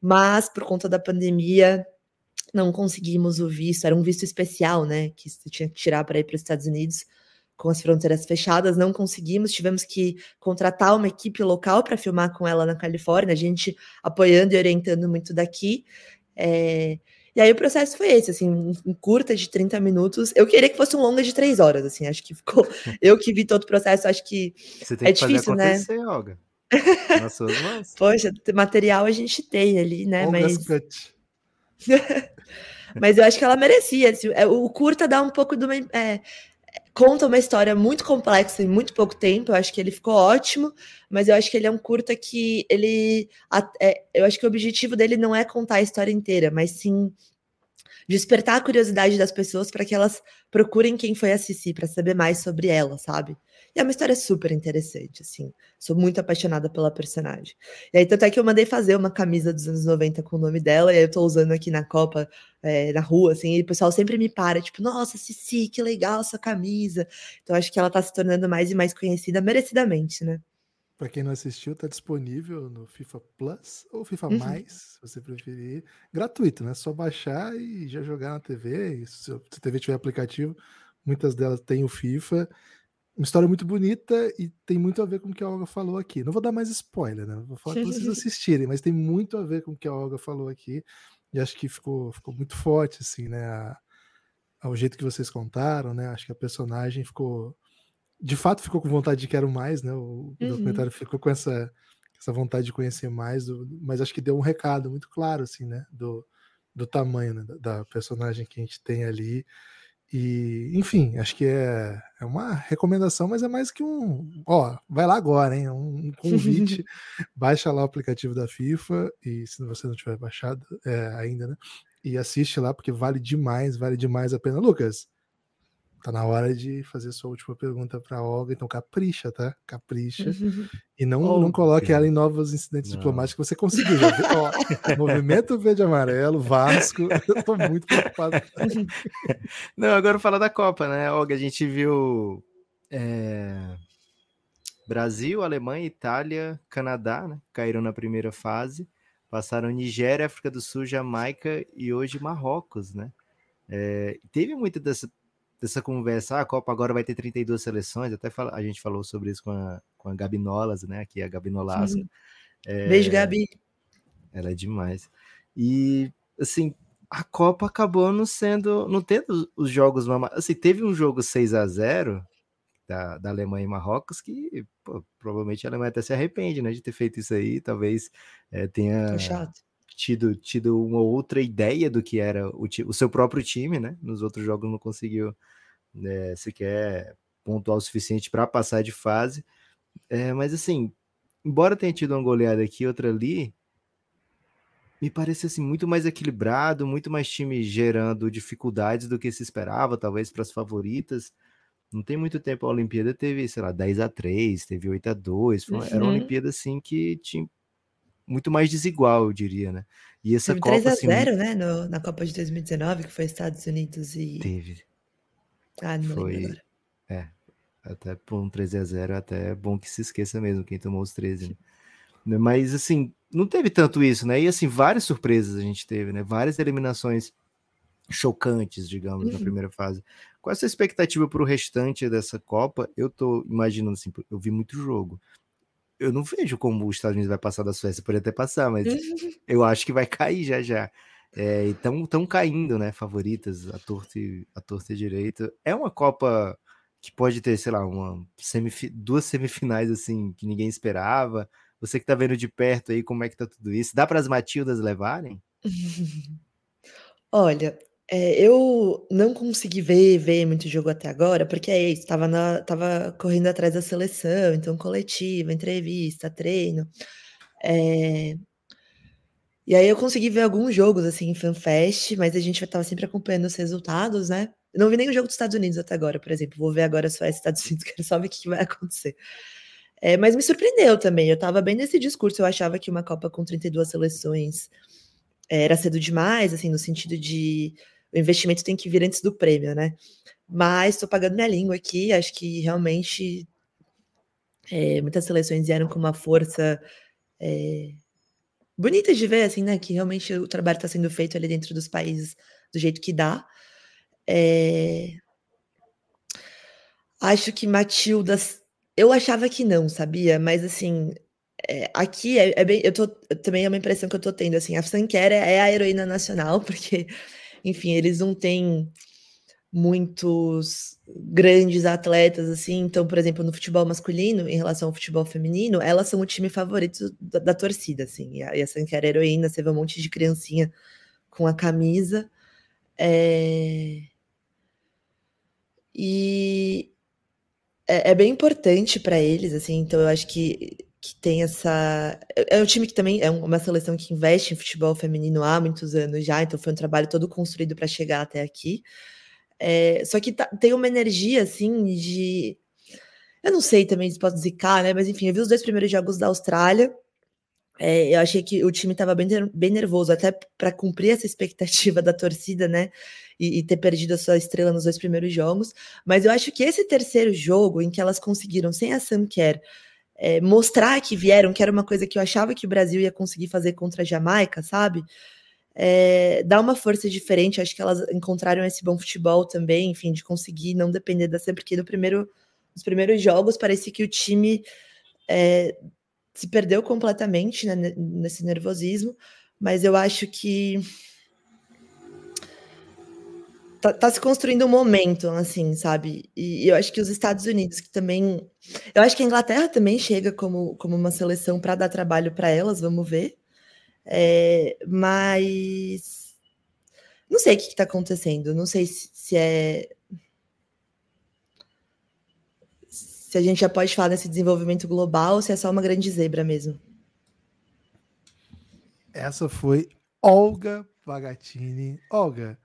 Speaker 4: mas por conta da pandemia, não conseguimos o visto, era um visto especial, né, que você tinha que tirar para ir para os Estados Unidos com as fronteiras fechadas, não conseguimos, tivemos que contratar uma equipe local para filmar com ela na Califórnia, a gente apoiando e orientando muito daqui. É... E aí o processo foi esse, assim, um curta de 30 minutos. Eu queria que fosse um longa de 3 horas, assim, acho que ficou. *laughs* Eu que vi todo o processo, acho que.
Speaker 3: Você tem é que difícil, né? Olga. Nas suas mãos. *laughs*
Speaker 4: Poxa, material a gente tem ali, né? Mas. *laughs* mas eu acho que ela merecia. Assim, é, o curta dá um pouco de uma. É, conta uma história muito complexa em muito pouco tempo. Eu acho que ele ficou ótimo, mas eu acho que ele é um curta que ele. É, eu acho que o objetivo dele não é contar a história inteira, mas sim despertar a curiosidade das pessoas para que elas procurem quem foi a Cici para saber mais sobre ela, sabe? E é uma história super interessante, assim. Sou muito apaixonada pela personagem. E aí, tanto é que eu mandei fazer uma camisa dos anos 90 com o nome dela, e aí eu tô usando aqui na Copa, é, na rua, assim, e o pessoal sempre me para, tipo, nossa, Cici, que legal essa camisa. Então, acho que ela tá se tornando mais e mais conhecida, merecidamente, né?
Speaker 2: Para quem não assistiu, tá disponível no FIFA Plus ou FIFA uhum. Mais, se você preferir. Gratuito, né? Só baixar e já jogar na TV. E se a TV tiver aplicativo, muitas delas têm o FIFA uma história muito bonita e tem muito a ver com o que a Olga falou aqui. Não vou dar mais spoiler, né? Vou falar para *laughs* vocês assistirem, mas tem muito a ver com o que a Olga falou aqui. E acho que ficou, ficou muito forte, assim, né? A, ao jeito que vocês contaram, né? Acho que a personagem ficou. De fato, ficou com vontade de quero mais, né? O, uhum. documentário ficou com essa, essa vontade de conhecer mais, do, mas acho que deu um recado muito claro, assim, né? Do, do tamanho né? da personagem que a gente tem ali. E, enfim, acho que é, é uma recomendação, mas é mais que um. Ó, vai lá agora, hein? Um, convite. *laughs* baixa lá o aplicativo da FIFA, e se você não tiver baixado é, ainda, né? E assiste lá, porque vale demais, vale demais a pena. Lucas, Tá na hora de fazer sua última pergunta para a Olga, então capricha, tá? Capricha. Uhum. *laughs* E não, oh, não coloque ela em novos incidentes não. diplomáticos que você conseguiu. Ó, *laughs* movimento verde amarelo, Vasco. *laughs* Eu tô muito preocupado.
Speaker 3: Não, agora falar da Copa, né, Olga? A gente viu é... Brasil, Alemanha, Itália, Canadá, né? Caíram na primeira fase. Passaram Nigéria, África do Sul, Jamaica e hoje Marrocos, né? É, teve muita dessa dessa conversa, ah, a Copa agora vai ter 32 seleções, até fala, a gente falou sobre isso com a, com a Gabi Nolas, né, aqui a Gabi Nolasco.
Speaker 4: É, Beijo, Gabi.
Speaker 3: Ela é demais. E, assim, a Copa acabou não sendo, não tendo os jogos, assim, teve um jogo 6 a 0 da, da Alemanha e Marrocos que pô, provavelmente a Alemanha até se arrepende, né, de ter feito isso aí, talvez é, tenha tido, tido uma outra ideia do que era o, o seu próprio time, né? Nos outros jogos não conseguiu né, sequer pontuar o suficiente para passar de fase. É, mas assim, embora tenha tido uma goleada aqui, outra ali, me parece assim muito mais equilibrado, muito mais time gerando dificuldades do que se esperava, talvez para as favoritas. Não tem muito tempo a Olimpíada teve, sei lá, 10 a 3 teve 8 a 2 foi, uhum. Era uma uhum. Olimpíada, assim, que tinha muito mais desigual, eu diria, né?
Speaker 4: E essa teve Copa, 3 a 0 assim, né? No, na Copa de 2019, que foi Estados Unidos e...
Speaker 3: Teve.
Speaker 4: Ah, não foi... lembro agora.
Speaker 3: É, até por um 13 a 0 até é bom que se esqueça mesmo quem tomou os 13, né? Mas, assim, não teve tanto isso, né? E, assim, várias surpresas a gente teve, né? Várias eliminações chocantes, digamos, uhum. na primeira fase. Qual é a sua expectativa para o restante dessa Copa? Eu tô imaginando assim, eu vi muito jogo. Eu não vejo como os Estados Unidos vai passar da Suécia, pode até passar, mas *laughs* eu acho que vai cair já já. É, então estão caindo, né? Favoritas, a torta e a torta e direita. É uma Copa que pode ter, sei lá, uma semif duas semifinais assim que ninguém esperava. Você que tá vendo de perto aí, como é que tá tudo isso? Dá para as Matildas levarem? *laughs*
Speaker 4: Olha, é, eu não consegui ver ver muito jogo até agora, porque é isso, estava na estava correndo atrás da seleção, então coletiva, entrevista, treino. Eh, e aí eu consegui ver alguns jogos, assim, em FanFest, mas a gente estava sempre acompanhando os resultados, né. não vi nenhum jogo dos Estados Unidos até agora, por exemplo, vou ver agora só Estados Unidos, *laughs* quero só ver o que que vai acontecer. É, mas me surpreendeu também, eu estava bem nesse discurso, eu achava que uma Copa com 32 seleções era cedo demais, assim, no sentido de o investimento tem que vir antes do prêmio, né? Mas estou pagando minha língua aqui, acho que realmente é, muitas seleções vieram com uma força é, bonita de ver, assim, né? Que realmente o trabalho está sendo feito ali dentro dos países do jeito que dá. É, acho que Matildas. Eu achava que não, sabia? Mas assim, é, aqui é, é, bem. Eu tô. Também é uma impressão que eu tô tendo, assim, a Sanquera é a heroína nacional, *laughs* porque enfim, eles não têm muitos grandes atletas assim. Então, por exemplo, no futebol masculino, em relação ao futebol feminino, elas são o time favorito da, da torcida, assim. E a, e a Sanquera heroína, você vê um monte de criancinha com a camisa. É... E é, é bem importante para eles, assim. Então, eu acho que que tem essa. É, é um time que também é uma seleção que investe em futebol feminino há muitos anos já, então foi um trabalho todo construído para chegar até aqui. É, só que tá, tem uma energia assim de. Eu não sei também se pode zicar, né? Mas enfim, eu vi os dois primeiros jogos da Austrália. É, eu achei que o time estava bem, bem nervoso, até para cumprir essa expectativa da torcida, né? E, e, ter perdido a sua estrela nos dois primeiros jogos. Mas eu acho que esse terceiro jogo, em que elas conseguiram, sem a Sam Kerr, é, mostrar que vieram, que era uma coisa que eu achava que o Brasil ia conseguir fazer contra a Jamaica, sabe? É, dá uma força diferente. Acho que elas encontraram esse bom futebol também, enfim, de conseguir não depender da sempre, porque no primeiro, nos primeiros jogos parecia que o time é, se perdeu completamente né, nesse nervosismo, mas eu acho que tá, tá, se construindo um momento, assim, sabe? E, eu acho que os Estados Unidos, que também. Eu acho que a Inglaterra também chega como, como uma seleção para dar trabalho para elas, vamos ver. É, mas. Não sei o que está acontecendo. Não sei se, se é. Se a gente já pode falar desse desenvolvimento global ou se é só uma grande zebra mesmo.
Speaker 2: Essa foi Olga Pagatini. Olga,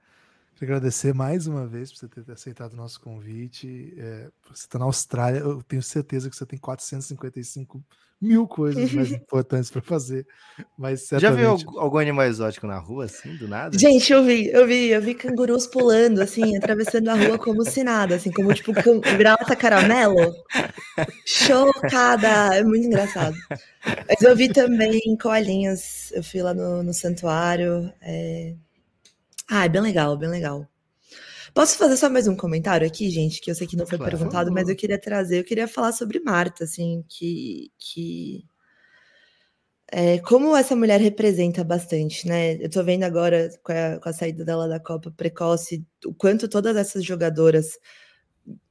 Speaker 2: Queria agradecer mais uma vez por você ter aceitado o nosso convite. É, você está na Austrália, eu tenho certeza que você tem 455 mil coisas mais *laughs* importantes para fazer. Mas
Speaker 3: certamente... Já viu algum animal exótico na rua, assim, do nada?
Speaker 4: Gente, eu vi, eu vi, eu vi cangurus pulando, assim, atravessando a rua como se nada, assim, como tipo grata caramelo. Chocada! É muito engraçado. Mas eu vi também coelhinhas, eu fui lá no, no santuário. É... Ah, é bem legal, bem legal. Posso fazer só mais um comentário aqui, gente, que eu sei que não foi claro. perguntado, mas eu queria trazer, eu queria falar sobre Marta, assim, que, que é, como essa mulher representa bastante, né? Eu tô vendo agora com a, com a, saída dela da Copa precoce, o quanto todas essas jogadoras,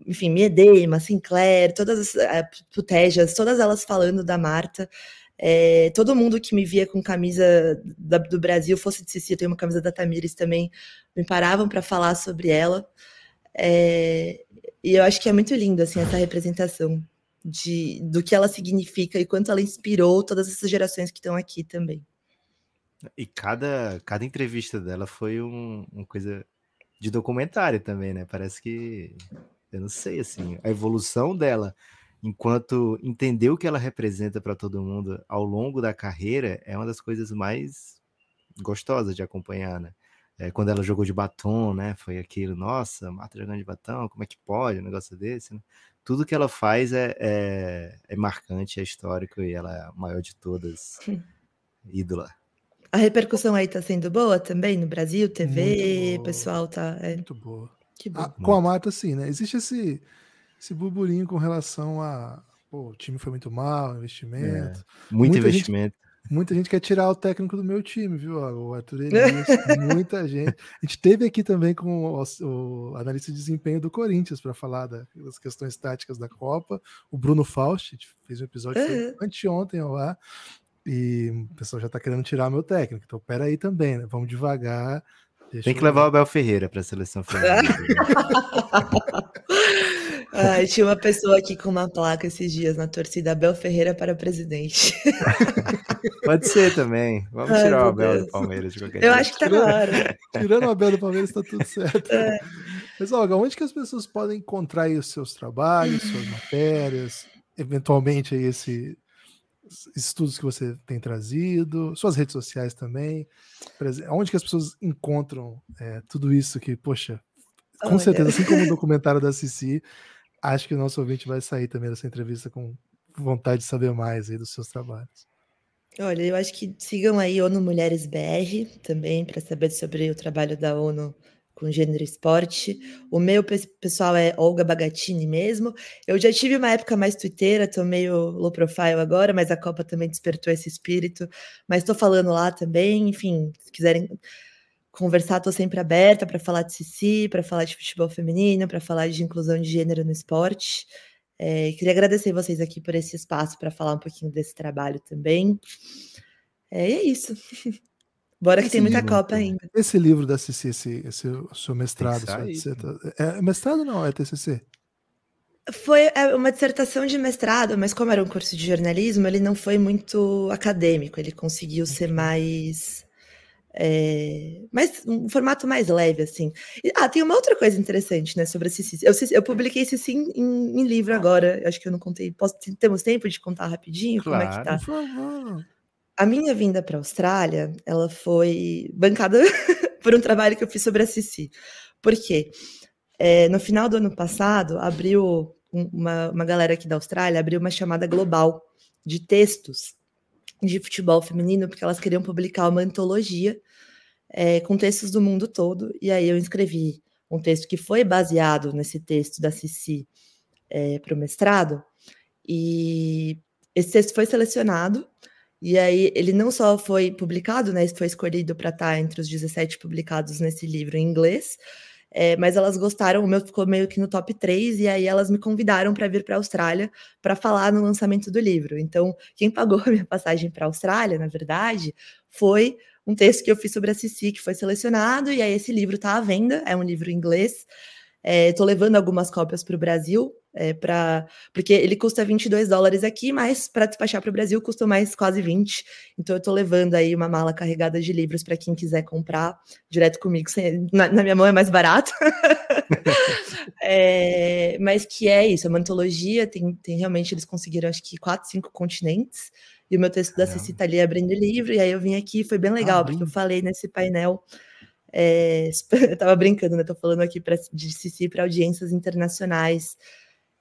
Speaker 4: enfim, Miedema, Sinclair, todas as é, Putejas, todas elas falando da Marta, é, todo mundo que me via com camisa da, do Brasil, fosse de Cici, eu tenho uma camisa da Tamires também, me paravam para falar sobre ela. É, e eu acho que é muito lindo assim, essa representação de, do que ela significa e quanto ela inspirou todas essas gerações que estão aqui também.
Speaker 3: E cada, cada entrevista dela foi um, uma coisa de documentário também, né? Parece que eu não sei, assim, a evolução dela enquanto entender o que ela representa para todo mundo ao longo da carreira é uma das coisas mais gostosas de acompanhar, né? É, quando ela jogou de batom, né? Foi aquilo, nossa, mata jogando de batom, como é que pode um negócio desse? Né? Tudo que ela faz é, é, é, marcante, é histórico e ela é a maior de todas, ídola.
Speaker 4: A repercussão aí tá sendo boa também no Brasil, TV, pessoal tá.
Speaker 2: É... Muito boa. Ah, com a Marta, sim, né? Existe esse, esse burburinho com relação a. Pô, o time foi muito mal, investimento.
Speaker 3: É, muito muita investimento.
Speaker 2: Gente, muita gente quer tirar o técnico do meu time, viu? O Arthur Elias, *laughs* muita gente. A gente teve aqui também com o, o analista de desempenho do Corinthians para falar da, das questões táticas da Copa. O Bruno Faust, a gente fez um episódio uhum. anteontem ao ar. E o pessoal já está querendo tirar meu técnico. Então, peraí também, né? Vamos devagar.
Speaker 3: Tem que levar o Abel Ferreira para a seleção *laughs* feminina.
Speaker 4: Ai, tinha uma pessoa aqui com uma placa esses dias na torcida Abel Ferreira para presidente. *laughs*
Speaker 3: Pode ser também. Vamos Ai, tirar o Abel Deus. do Palmeiras de qualquer
Speaker 4: Eu jeito. acho que tá na hora. *laughs*
Speaker 2: Tirando o Abel do Palmeiras, está tudo certo. É. Mas, Olga, onde que as pessoas podem encontrar os seus trabalhos, suas *laughs* matérias, eventualmente aí esse estudos que você tem trazido, suas redes sociais também, onde que as pessoas encontram é, tudo isso que, poxa, com Olha. certeza, assim como o documentário da Cici, acho que o nosso ouvinte vai sair também dessa entrevista com vontade de saber mais aí dos seus trabalhos.
Speaker 4: Olha, eu acho que sigam aí ONU Mulheres BR também para saber sobre o trabalho da ONU com gênero esporte. O meu pessoal é Olga Bagatini mesmo. Eu já tive uma época mais twitteira, tô meio low profile agora, mas a Copa também despertou esse espírito. Mas estou falando lá também, enfim, se quiserem conversar, estou sempre aberta para falar de Cici, para falar de futebol feminino, para falar de inclusão de gênero no esporte. É, queria agradecer vocês aqui por esse espaço para falar um pouquinho desse trabalho também. É, e é isso. *laughs* Bora que esse tem muita livro, Copa ainda.
Speaker 2: Esse livro da CC, esse, esse seu mestrado, sua, tá, é mestrado não, é TCC?
Speaker 4: Foi é, uma dissertação de mestrado, mas como era um curso de jornalismo, ele não foi muito acadêmico, ele conseguiu ser mais... É, mas um formato mais leve, assim. Ah, tem uma outra coisa interessante, né, sobre a Cici. Eu, eu publiquei Cici em, em, em livro agora, acho que eu não contei. Posso, temos tempo de contar rapidinho? Claro, como é que tá? Por favor. A minha vinda para a Austrália, ela foi bancada *laughs* por um trabalho que eu fiz sobre a Cici. Por quê? É, no final do ano passado, abriu uma, uma galera aqui da Austrália, abriu uma chamada global de textos de futebol feminino, porque elas queriam publicar uma antologia é, com textos do mundo todo. E aí eu escrevi um texto que foi baseado nesse texto da Cici é, para o mestrado. E esse texto foi selecionado e aí ele não só foi publicado, né, foi escolhido para estar tá entre os 17 publicados nesse livro em inglês, é, mas elas gostaram, o meu ficou meio que no top 3, e aí elas me convidaram para vir para a Austrália para falar no lançamento do livro. Então, quem pagou a minha passagem para a Austrália, na verdade, foi um texto que eu fiz sobre a Cici, que foi selecionado, e aí esse livro está à venda, é um livro em inglês. Estou é, levando algumas cópias para o Brasil, é, pra, porque ele custa 22 dólares aqui, mas para despachar para o Brasil custa mais quase 20. Então eu estou levando aí uma mala carregada de livros para quem quiser comprar direto comigo. Sem, na, na, minha mão é mais barato. *laughs* é, mas que é isso, é uma antologia, tem, tem realmente, eles conseguiram acho que quatro, cinco continentes. E o meu texto da Cici tá ali abrindo livro, e aí eu vim aqui, foi bem legal, porque eu falei nesse painel. É, *laughs* eu tava brincando, né? Tô falando aqui pra, de Cici para audiências internacionais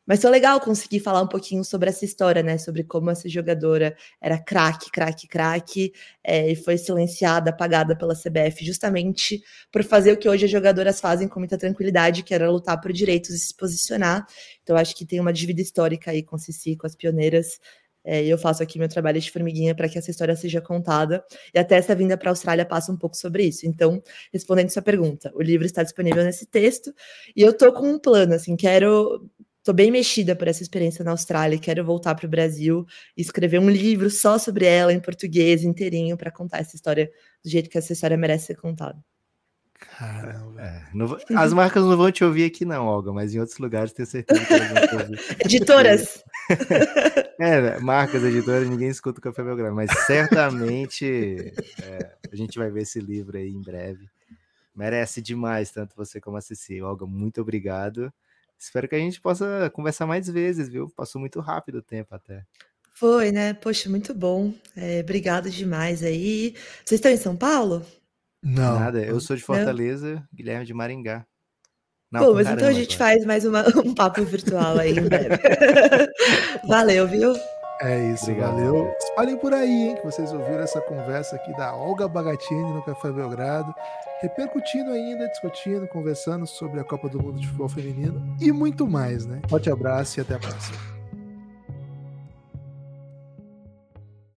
Speaker 4: mas foi legal conseguir falar um pouquinho sobre essa história, né? Sobre como essa jogadora era craque, craque, craque, é, e foi silenciada, apagada pela CBF, justamente por fazer o que hoje as jogadoras fazem com muita tranquilidade, que era lutar por direitos e se posicionar. Então, acho que tem uma dívida histórica aí com a Cici, com as pioneiras. É, eu faço aqui meu trabalho de formiguinha para que essa história seja contada. E até essa vinda para a Austrália passa um pouco sobre isso. Então, respondendo sua pergunta, o livro está disponível nesse texto. E eu tô com um plano, assim, quero Estou bem mexida por essa experiência na Austrália. Quero voltar para o Brasil e escrever um livro só sobre ela em português inteirinho para contar essa história do jeito que essa história merece ser contada.
Speaker 3: Caramba. É, não, as marcas não vão te ouvir aqui, não, Olga, mas em outros lugares tenho certeza que elas vão te ouvir. *laughs*
Speaker 4: Editoras! *laughs*
Speaker 3: é, marcas, editoras, ninguém escuta o Café Belgrado, mas certamente é, a gente vai ver esse livro aí em breve. Merece demais, tanto você como a Ceci. Olga, muito obrigado. espero que a gente possa conversar mais vezes, viu? Passou muito rápido o tempo até.
Speaker 4: Foi, né? Poxa, muito bom. É, obrigado demais aí. Vocês estão em São Paulo?
Speaker 2: Não.
Speaker 3: Nada, eu sou de Fortaleza, Guilherme de Maringá.
Speaker 4: Não, Bom, mas então a gente faz mais uma, *laughs* um papo virtual aí em breve. *laughs* Valeu, viu?
Speaker 2: É isso, Obrigado. valeu. Espalhem por aí, hein, que vocês ouviram essa conversa aqui da Olga Bagatini no Café Belgrado, repercutindo ainda, discutindo, conversando sobre a Copa do Mundo de Futebol Feminino e muito mais, né? Forte abraço e até a próxima.